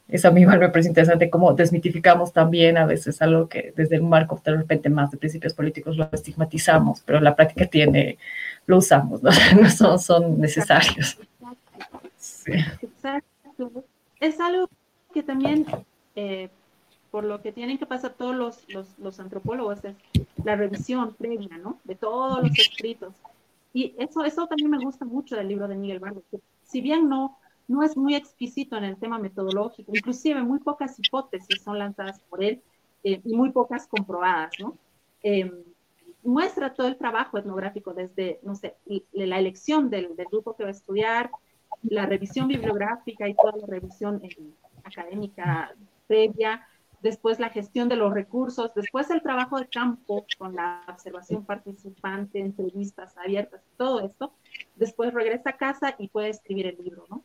Eso a mí igual me parece interesante cómo desmitificamos también a veces algo que desde un marco de repente más de principios políticos lo estigmatizamos, pero la práctica tiene, lo usamos, ¿no? son, son necesarios. Sí. Exacto es algo que también, eh, por lo que tienen que pasar todos los, los, antropólogos, es la revisión previa, ¿no? De todos los escritos. Y eso, eso también me gusta mucho del libro de Miguel Barro, que si bien no, no es muy exquisito en el tema metodológico, inclusive muy pocas hipótesis son lanzadas por él eh, y muy pocas comprobadas, ¿no? Em, muestra todo el trabajo etnográfico desde, no sé, la elección del, del, grupo que va a estudiar, la revisión bibliográfica y toda la revisión eh, académica previa, después la gestión de los recursos, después el trabajo de campo con la observación participante, entrevistas abiertas, todo esto, después regresa a casa y puede escribir el libro, ¿no?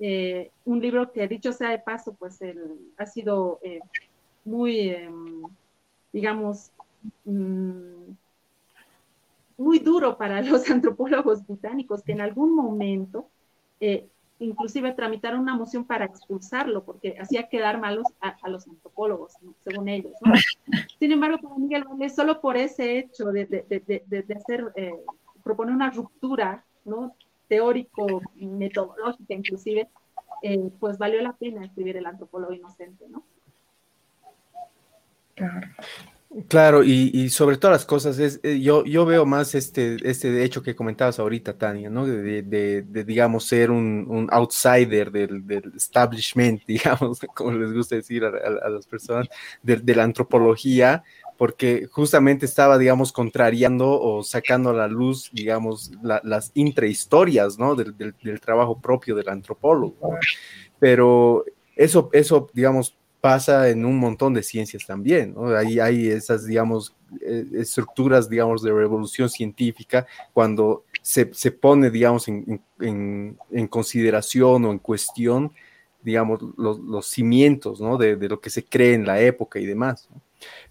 Eh, un libro que, dicho sea de paso, pues ha sido eh, muy, em, digamos, mm, muy duro para los antropólogos británicos que en algún momento eh, inclusive tramitaron una moción para expulsarlo, porque hacía quedar malos a, los antropólogos, según ellos. Sin embargo, para Miguel Valdés, solo por ese hecho de, de, hacer, eh, proponer una ruptura ¿no? teórico, metodológica inclusive, eh, pues valió la pena escribir el antropólogo inocente, ¿no? Claro. Claro, y, sobre todas las cosas, es, eh, yo, yo veo más este, este hecho que comentabas ahorita, Tania, ¿no? De, de, digamos, ser un, outsider del, establishment, digamos, como les gusta decir a, las personas, de, la antropología, porque justamente estaba, digamos, contrariando o sacando a la luz, digamos, las intrahistorias, ¿no? Del, del, trabajo propio del antropólogo. Pero eso, eso, digamos, pasa en un montón de ciencias también. Ahí hay esas, digamos, eh, estructuras, digamos, de revolución científica cuando se, se pone, digamos, en, en, consideración o en cuestión, digamos, los, los cimientos, ¿no? De, de, lo que se cree en la época y demás.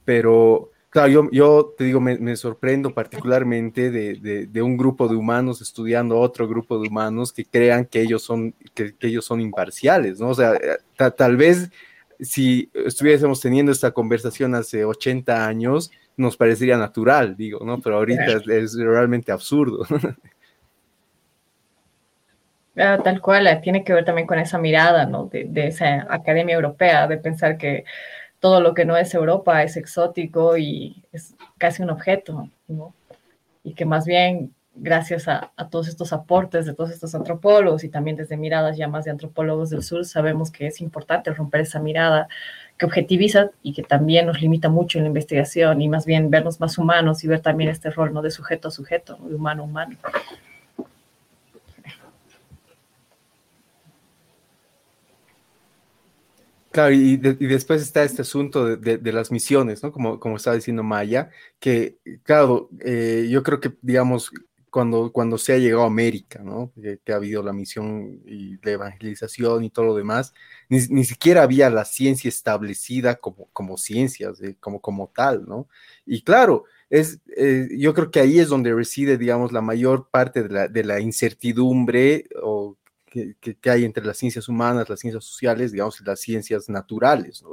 Pero, claro, yo, yo te digo, me, me sorprendo particularmente de, de, un grupo de humanos estudiando otro grupo de humanos que crean que ellos son, que ellos son imparciales, ¿no? O sea, eh, tal vez si estuviésemos teniendo esta conversación hace 80 años, nos parecería natural, digo, ¿no? Pero ahorita es, realmente absurdo. Ah, tal cual, eh, tiene que ver también con esa mirada, ¿no? De, de, esa academia europea, de pensar que todo lo que no es Europa es exótico y es casi un objeto, ¿no? Y que más bien gracias a, todos estos aportes de todos estos antropólogos y también desde miradas ya más de antropólogos del sur, sabemos que es importante romper esa mirada que objetiviza y que también nos limita mucho en la investigación y más bien vernos más humanos y ver también este rol ¿no? de sujeto a sujeto, de humano a humano. Claro, y, después está este asunto de, las misiones, ¿no? Como, como estaba diciendo Maya, que, claro, eh, yo creo que, digamos, cuando, cuando se ha llegado a América, ¿no? Que, ha habido la misión y la evangelización y todo lo demás, ni, siquiera había la ciencia establecida como, como ciencia, como, como tal, ¿no? Y claro, es, eh, yo creo que ahí es donde reside, digamos, la mayor parte de la, de la incertidumbre o que, que, hay entre las ciencias humanas, las ciencias sociales, digamos, y las ciencias naturales, ¿no?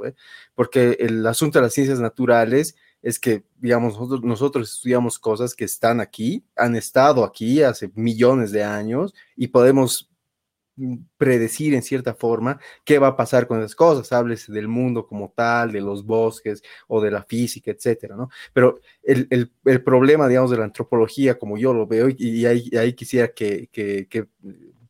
Porque el asunto de las ciencias naturales es que, digamos, nosotros, estudiamos cosas que están aquí, han estado aquí hace millones de años y podemos mm, predecir en cierta forma qué va a pasar con esas cosas, hables del mundo como tal, de los bosques o de la física, etcétera, ¿no? Pero el, el, el problema, digamos, de la antropología, como yo lo veo, y, ahí, ahí, quisiera que, que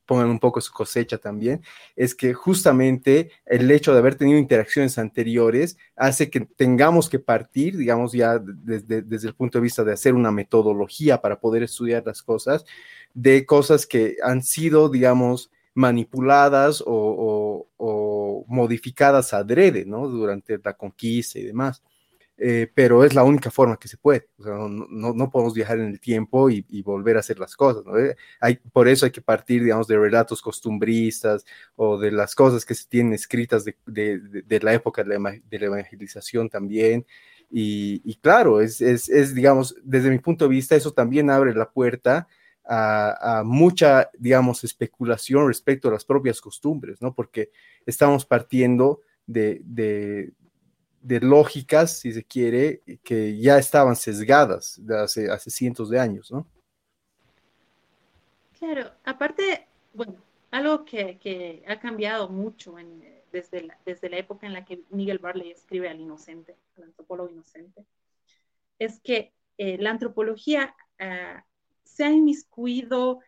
pongan un poco su cosecha también, es que justamente el hecho de haber tenido interacciones anteriores hace que tengamos que partir, digamos, ya desde, el punto de vista de hacer una metodología para poder estudiar las cosas, de cosas que han sido, digamos, manipuladas o, o, modificadas adrede, ¿no? Durante la conquista y demás. Eh, pero es la única forma que se puede. no, podemos viajar en el tiempo y, volver a hacer las cosas. Eh, hay, por eso hay que partir, digamos, de relatos costumbristas o de las cosas que se tienen escritas de, la época de la, evangelización también. Y, claro, es, es, digamos, desde mi punto de vista, eso también abre la puerta a, mucha, digamos, especulación respecto a las propias costumbres, ¿no? Porque estamos partiendo de, de lógicas, si se quiere, que ya estaban sesgadas de hace, cientos de años, ¿no? Claro, aparte, bueno, algo que, ha cambiado mucho desde, la, desde la época en la que Miguel Barley escribe al inocente, al antropólogo inocente, es que eh, la antropología ah, se ha inmiscuido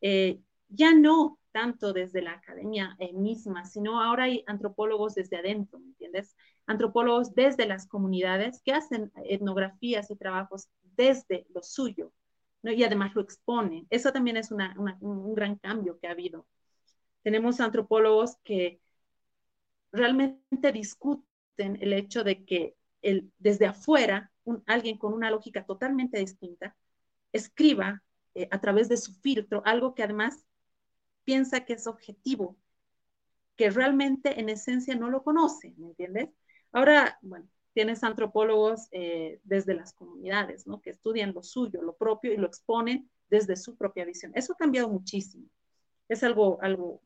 eh, ya no tanto desde la academia eh, misma, sino ahora hay antropólogos desde adentro, ¿me entiendes? Antropólogos desde las comunidades que hacen etnografías y trabajos desde lo suyo, ¿no? Y además lo exponen. Eso también es un gran cambio que ha habido. Tenemos antropólogos que realmente discuten el hecho de que desde afuera, alguien con una lógica totalmente distinta, escriba eh, a través de su filtro algo que además piensa que es objetivo, que realmente en esencia no lo conoce, ¿me entiendes? Ahora, bueno, tienes antropólogos eh, desde las comunidades, ¿no? Que estudian lo suyo, lo propio y lo exponen desde su propia visión. Eso ha cambiado muchísimo. Es algo, algo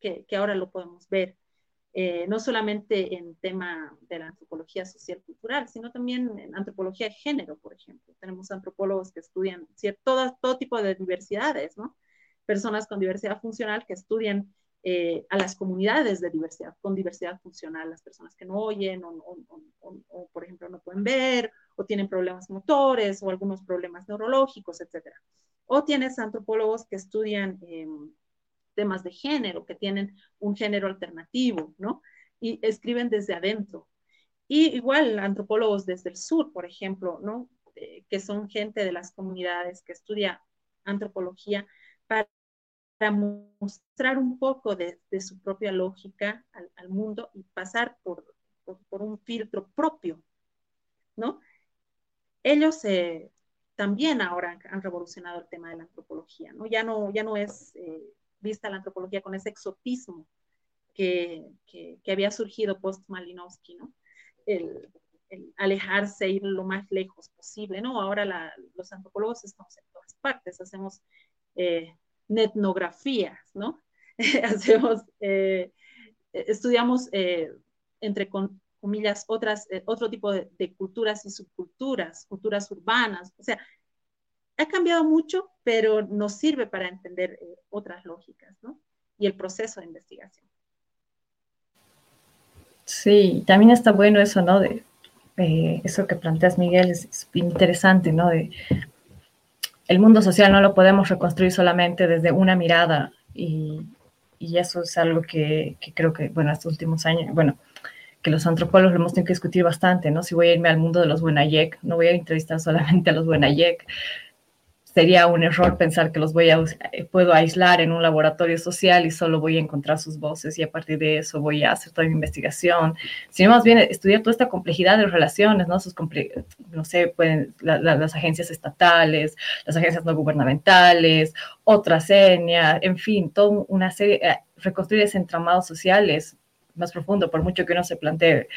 que, ahora lo podemos ver. Eh, no solamente en tema de la antropología social cultural, sino también en antropología de género, por ejemplo. Tenemos antropólogos que estudian todo, todo tipo de diversidades, ¿no? personas con diversidad funcional que estudian eh, a las comunidades de diversidad, con diversidad funcional, las personas que no oyen o, por ejemplo, no pueden ver o tienen problemas motores o algunos problemas neurológicos, etc. O tienes antropólogos que estudian em, temas de género, que tienen un género alternativo, ¿no? Y escriben desde adentro. Y igual antropólogos desde el sur, por ejemplo, ¿no? Eh, que son gente de las comunidades que estudia antropología para para mostrar un poco de, su propia lógica al, mundo y pasar por, por, un filtro propio, ¿no? Ellos eh, también ahora han revolucionado el tema de la antropología, ¿no? Ya no, ya no es eh, vista la antropología con ese exotismo que, que, había surgido post-Malinowski, ¿no? El, alejarse, ir lo más lejos posible, ¿no? Ahora los antropólogos estamos en todas partes, hacemos eh, etnografías, ¿no? Hacemos, eh, estudiamos eh, entre comillas, otras, eh, otro tipo de, culturas y subculturas, culturas urbanas. O sea, ha cambiado mucho, pero nos sirve para entender otras lógicas, ¿no? Y el proceso de investigación. Sí, también está bueno eso, ¿no? De, eso que planteas, Miguel, es, interesante, ¿no? De, el mundo social no lo podemos reconstruir solamente desde una mirada y, y eso es algo que, que, creo que, bueno, estos últimos años, bueno, que los antropólogos hemos tenido que discutir bastante, ¿no? Si voy a irme al mundo de los Buenayek, no voy a entrevistar solamente a los Buenayek, sería un error pensar que los voy a, eh, puedo aislar en un laboratorio social y solo voy a encontrar sus voces y a partir de eso voy a hacer toda mi investigación, sino más bien estudiar toda esta complejidad de relaciones, ¿no? Sus no sé, pueden, las agencias estatales, las agencias no gubernamentales, otras etnias, en fin, toda una serie, eh, reconstruir ese entramado social es más profundo, por mucho que uno se plantee,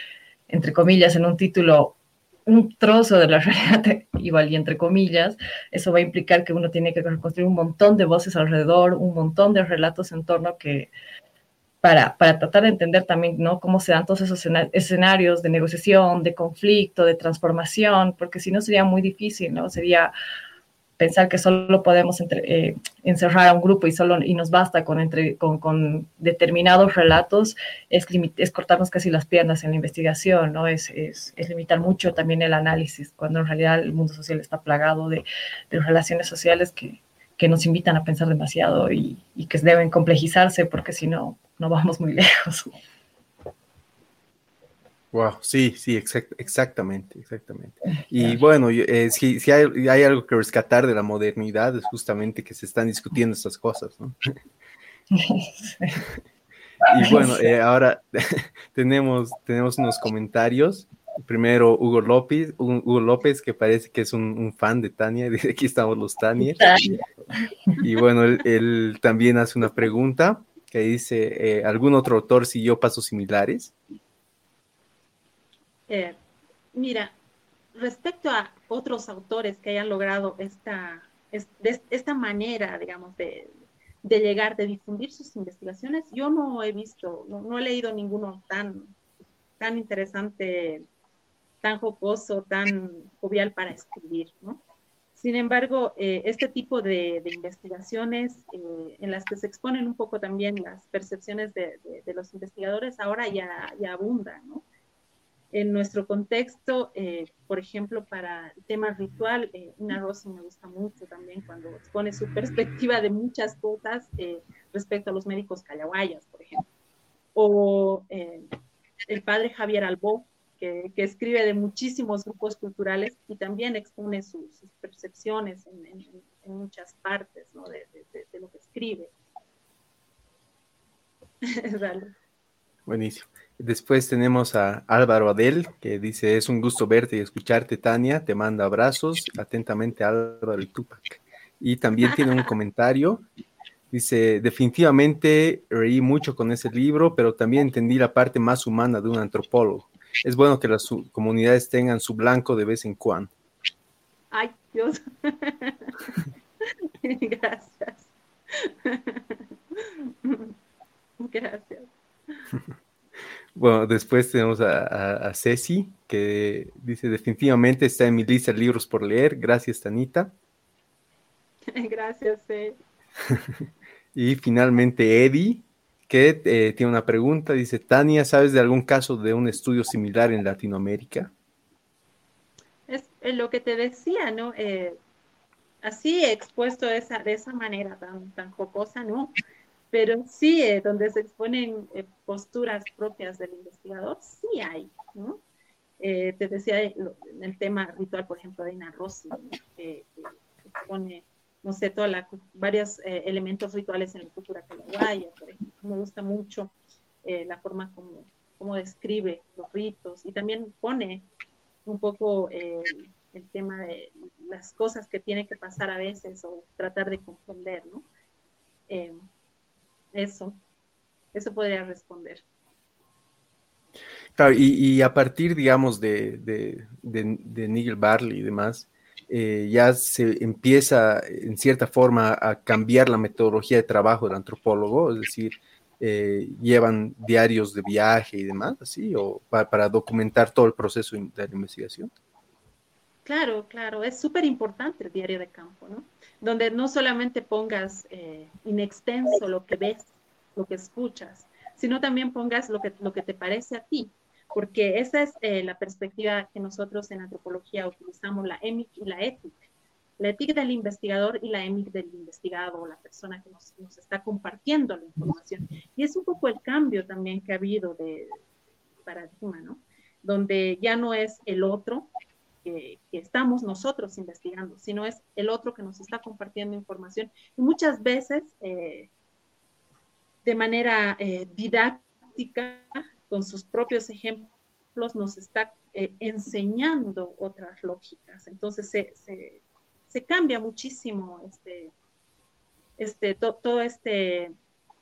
entre comillas, en un título un trozo de la realidad, igual y entre comillas, eso va a implicar que uno tiene que reconstruir un montón de voces alrededor, un montón de relatos en torno que, para, para tratar de entender también, ¿no? Cómo se dan todos esos escenarios de negociación, de conflicto, de transformación, porque si no sería muy difícil, ¿no? Sería pensar que solo podemos eh, encerrar a un grupo y solo y nos basta con, entre, con, determinados relatos, es, es, cortarnos casi las piernas en la investigación, ¿no? Es, es, es, limitar mucho también el análisis, cuando en realidad el mundo social está plagado de, de relaciones sociales que, que, nos invitan a pensar demasiado y, y que deben complejizarse porque si no, no vamos muy lejos. Wow, sí, sí, exactamente, exactamente. Y bueno, eh, si, si hay, hay, algo que rescatar de la modernidad es justamente que se están discutiendo estas cosas, ¿no? y bueno, eh, ahora tenemos, tenemos unos comentarios. Primero, Hugo López, Hugo López, que parece que es un, fan de Tania, dice aquí estamos los Tania. Y bueno, él, también hace una pregunta que dice, eh, ¿algún otro autor siguió pasos similares? Eh, mira, respecto a otros autores que hayan logrado esta, esta manera, digamos, de, llegar, de difundir sus investigaciones, yo no he visto, no, he leído ninguno tan, tan interesante, tan jocoso, tan jovial para escribir. Sin embargo, eh, este tipo de, investigaciones eh, en las que se exponen un poco también las percepciones de, los investigadores ahora ya, ya abundan, ¿no? En nuestro contexto, eh, por ejemplo, para el tema ritual, eh, una Rossi me gusta mucho también cuando expone su perspectiva de muchas cosas eh, respecto a los médicos callahuayas, por ejemplo. O el padre Javier Albó, que, escribe de muchísimos grupos culturales y también expone sus percepciones en, muchas partes de, de, lo que escribe. Buenísimo. Después tenemos a Álvaro Adel, que dice, es un gusto verte y escucharte, Tania. Te manda abrazos. Atentamente, Álvaro y Tupac. Y también tiene un comentario. Dice, definitivamente reí mucho con ese libro, pero también entendí la parte más humana de un antropólogo. Es bueno que las comunidades tengan su blanco de vez en cuando. Ay, Dios. Gracias. Gracias. Bueno, después tenemos a, Ceci, que dice, definitivamente está en mi lista de libros por leer. Gracias, Tanita. Gracias, y finalmente Eddie, que eh, tiene una pregunta. Dice, Tania, ¿sabes de algún caso de un estudio similar en Latinoamérica? Es lo que te decía, ¿no? Eh, así expuesto de esa, de esa manera tan, tan jocosa, ¿no? Pero sí, eh, donde se exponen eh, posturas propias del investigador, sí hay, ¿no? Eh, te decía en el tema ritual, por ejemplo, de Ina Rossi, que, expone, no sé, toda la, varios elementos rituales en la cultura calahuaya, por ejemplo. Me gusta mucho la forma como, como describe los ritos y también pone un poco el tema de las cosas que tiene que pasar a veces o tratar de comprender, ¿no? Eso, eso podría responder. Claro, y, a partir, digamos, de, de, de, Nigel Barley y demás, eh, ya se empieza, en cierta forma, a cambiar la metodología de trabajo del antropólogo, es decir, eh, llevan diarios de viaje y demás, así, o para, documentar todo el proceso de la investigación. Claro, claro, es súper importante el diario de campo, ¿no? Donde no solamente pongas eh, in extenso lo que ves, lo que escuchas, sino también pongas lo que, lo que te parece a ti, porque esa es eh, la perspectiva que nosotros en antropología utilizamos, la EMIC y la ETIC la ética del investigador y la EMIC del investigado, la persona que nos, nos, está compartiendo la información. Y es un poco el cambio también que ha habido de paradigma, ¿no? Donde ya no es el otro que, estamos nosotros investigando, sino es el otro que nos está compartiendo información. Y muchas veces, eh, de manera eh, didáctica, con sus propios ejemplos, nos está eh, enseñando otras lógicas. Entonces, se, cambia muchísimo este, este, todo este,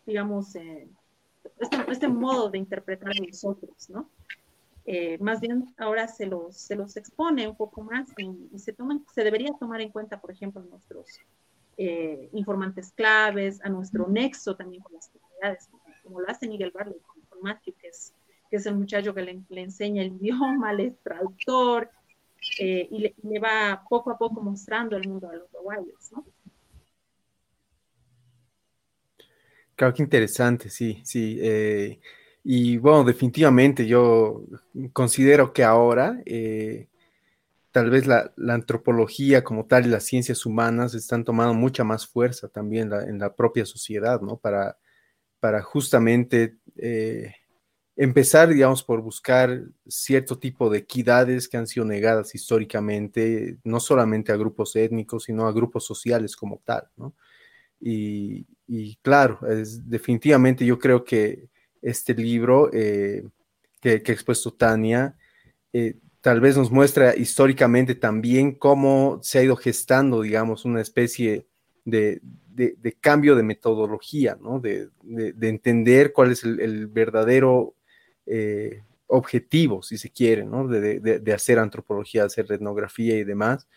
digamos, este, este, modo de interpretar nosotros, ¿no? Eh, más bien ahora se los, se los expone un poco más y, se, toman, se debería tomar en cuenta, por ejemplo, nuestros eh, informantes claves, a nuestro nexo también con las comunidades, como, lo hace Miguel Barley con, Matthew, que es, que es el muchacho que le, le enseña el idioma, el traductor, eh, y, le, va poco a poco mostrando el mundo a los uruguayos, ¿no? Claro, que interesante, sí, sí. Y bueno, definitivamente yo considero que ahora eh, tal vez la, antropología como tal y las ciencias humanas están tomando mucha más fuerza también en la propia sociedad, ¿no? Para, para justamente empezar, digamos, por buscar cierto tipo de equidades que han sido negadas históricamente, no solamente a grupos étnicos, sino a grupos sociales como tal, ¿no? Y, claro, es, definitivamente yo creo que este libro eh, que, ha expuesto Tania, eh, tal vez nos muestra históricamente también cómo se ha ido gestando, digamos, una especie de, cambio de metodología, ¿no? De, entender cuál es el verdadero eh, objetivo, si se quiere, ¿no? De, hacer antropología, hacer etnografía y demás,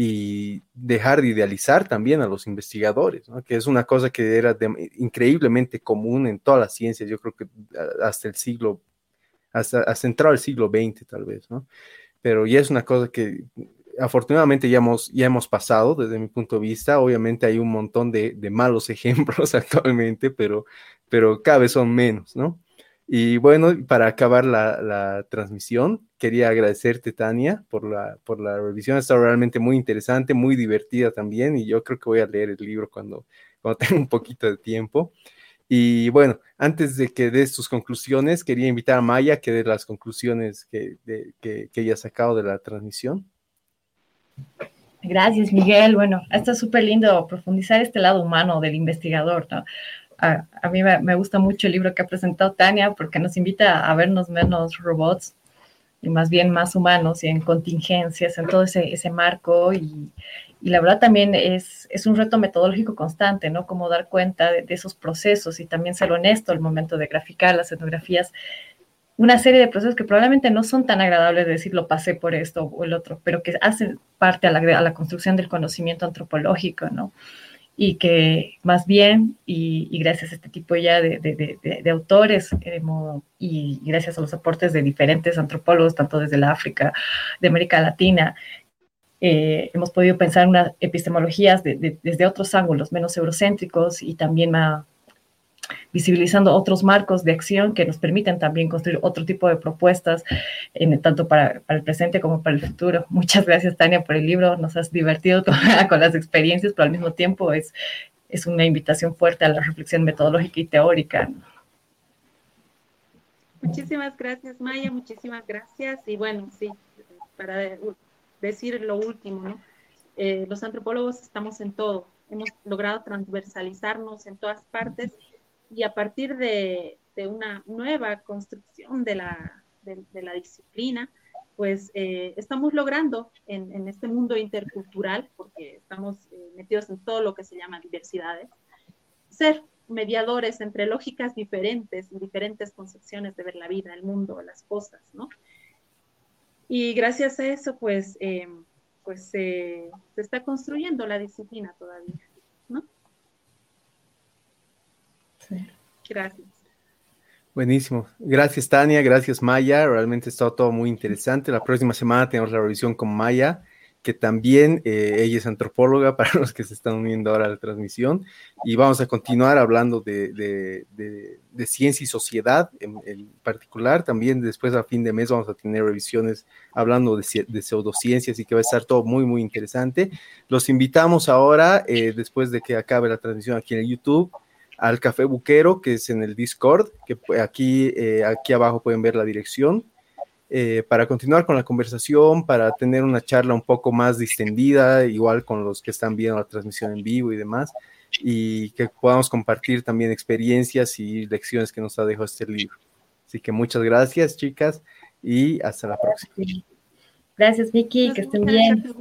y dejar de idealizar también a los investigadores, ¿no? que es una cosa que era increíblemente común en todas las ciencias, yo creo que hasta el siglo, hasta, hasta entrado el siglo XX tal vez, ¿no? Pero ya es una cosa que afortunadamente ya hemos, ya hemos pasado desde mi punto de vista. Obviamente hay un montón de, de malos ejemplos actualmente, pero, pero cada vez son menos, ¿no? Y bueno, para acabar la, transmisión, quería agradecerte, Tania, por la, por la revisión. Ha estado realmente muy interesante, muy divertida también, y yo creo que voy a leer el libro cuando, cuando tenga un poquito de tiempo. Y bueno, antes de que des tus conclusiones, quería invitar a Maya que dé las conclusiones que, que, que ella ha sacado de la transmisión. Gracias, Miguel. Bueno, está súper lindo profundizar este lado humano del investigador, ¿no? A, mí me, gusta mucho el libro que ha presentado Tania porque nos invita a vernos menos robots y más bien más humanos y en contingencias, en todo ese, ese marco. Y, y, la verdad también es, es un reto metodológico constante, ¿no? Cómo dar cuenta de, esos procesos y también ser honesto al momento de graficar las etnografías. Una serie de procesos que probablemente no son tan agradables de decir lo pasé por esto o el otro, pero que hacen parte a la, a la construcción del conocimiento antropológico, ¿no? Y que más bien, y, gracias a este tipo ya de, autores eh, y gracias a los aportes de diferentes antropólogos, tanto desde la África, de América Latina, eh, hemos podido pensar en unas epistemologías desde otros ángulos, menos eurocéntricos y también visibilizando otros marcos de acción que nos permiten también construir otro tipo de propuestas, en, tanto para, el presente como para el futuro. Muchas gracias, Tania, por el libro. Nos has divertido con, las experiencias, pero al mismo tiempo es, es una invitación fuerte a la reflexión metodológica y teórica. Muchísimas gracias, Maya. Muchísimas gracias. Y bueno, sí, para decir lo último, ¿no? Eh, los antropólogos estamos en todo. Hemos logrado transversalizarnos en todas partes y a partir de, una nueva construcción de la, de, la disciplina, pues eh, estamos logrando en, este mundo intercultural, porque estamos eh, metidos en todo lo que se llama diversidades, ser mediadores entre lógicas diferentes diferentes concepciones de ver la vida, el mundo, las cosas, ¿no? Y gracias a eso, pues, eh, pues se está construyendo la disciplina todavía. Gracias. Buenísimo. Gracias, Tania. Gracias, Maya. Realmente está todo muy interesante. La próxima semana tenemos la revisión con Maya que también eh, ella es antropóloga para los que se están uniendo ahora a la transmisión y vamos a continuar hablando de, de, ciencia y sociedad en, particular. También después a fin de mes vamos a tener revisiones hablando de, pseudociencias y que va a estar todo muy, muy interesante. Los invitamos ahora, eh, después de que acabe la transmisión aquí en el YouTube, al Café Buquero, que es en el Discord, que aquí, eh, aquí abajo pueden ver la dirección eh, para continuar con la conversación, para tener una charla un poco más distendida, igual con los que están viendo la transmisión en vivo y demás, y que podamos compartir también experiencias y lecciones que nos ha dejado este libro. Así que muchas gracias, chicas, y hasta la próxima. Gracias, Vicky, que estén bien.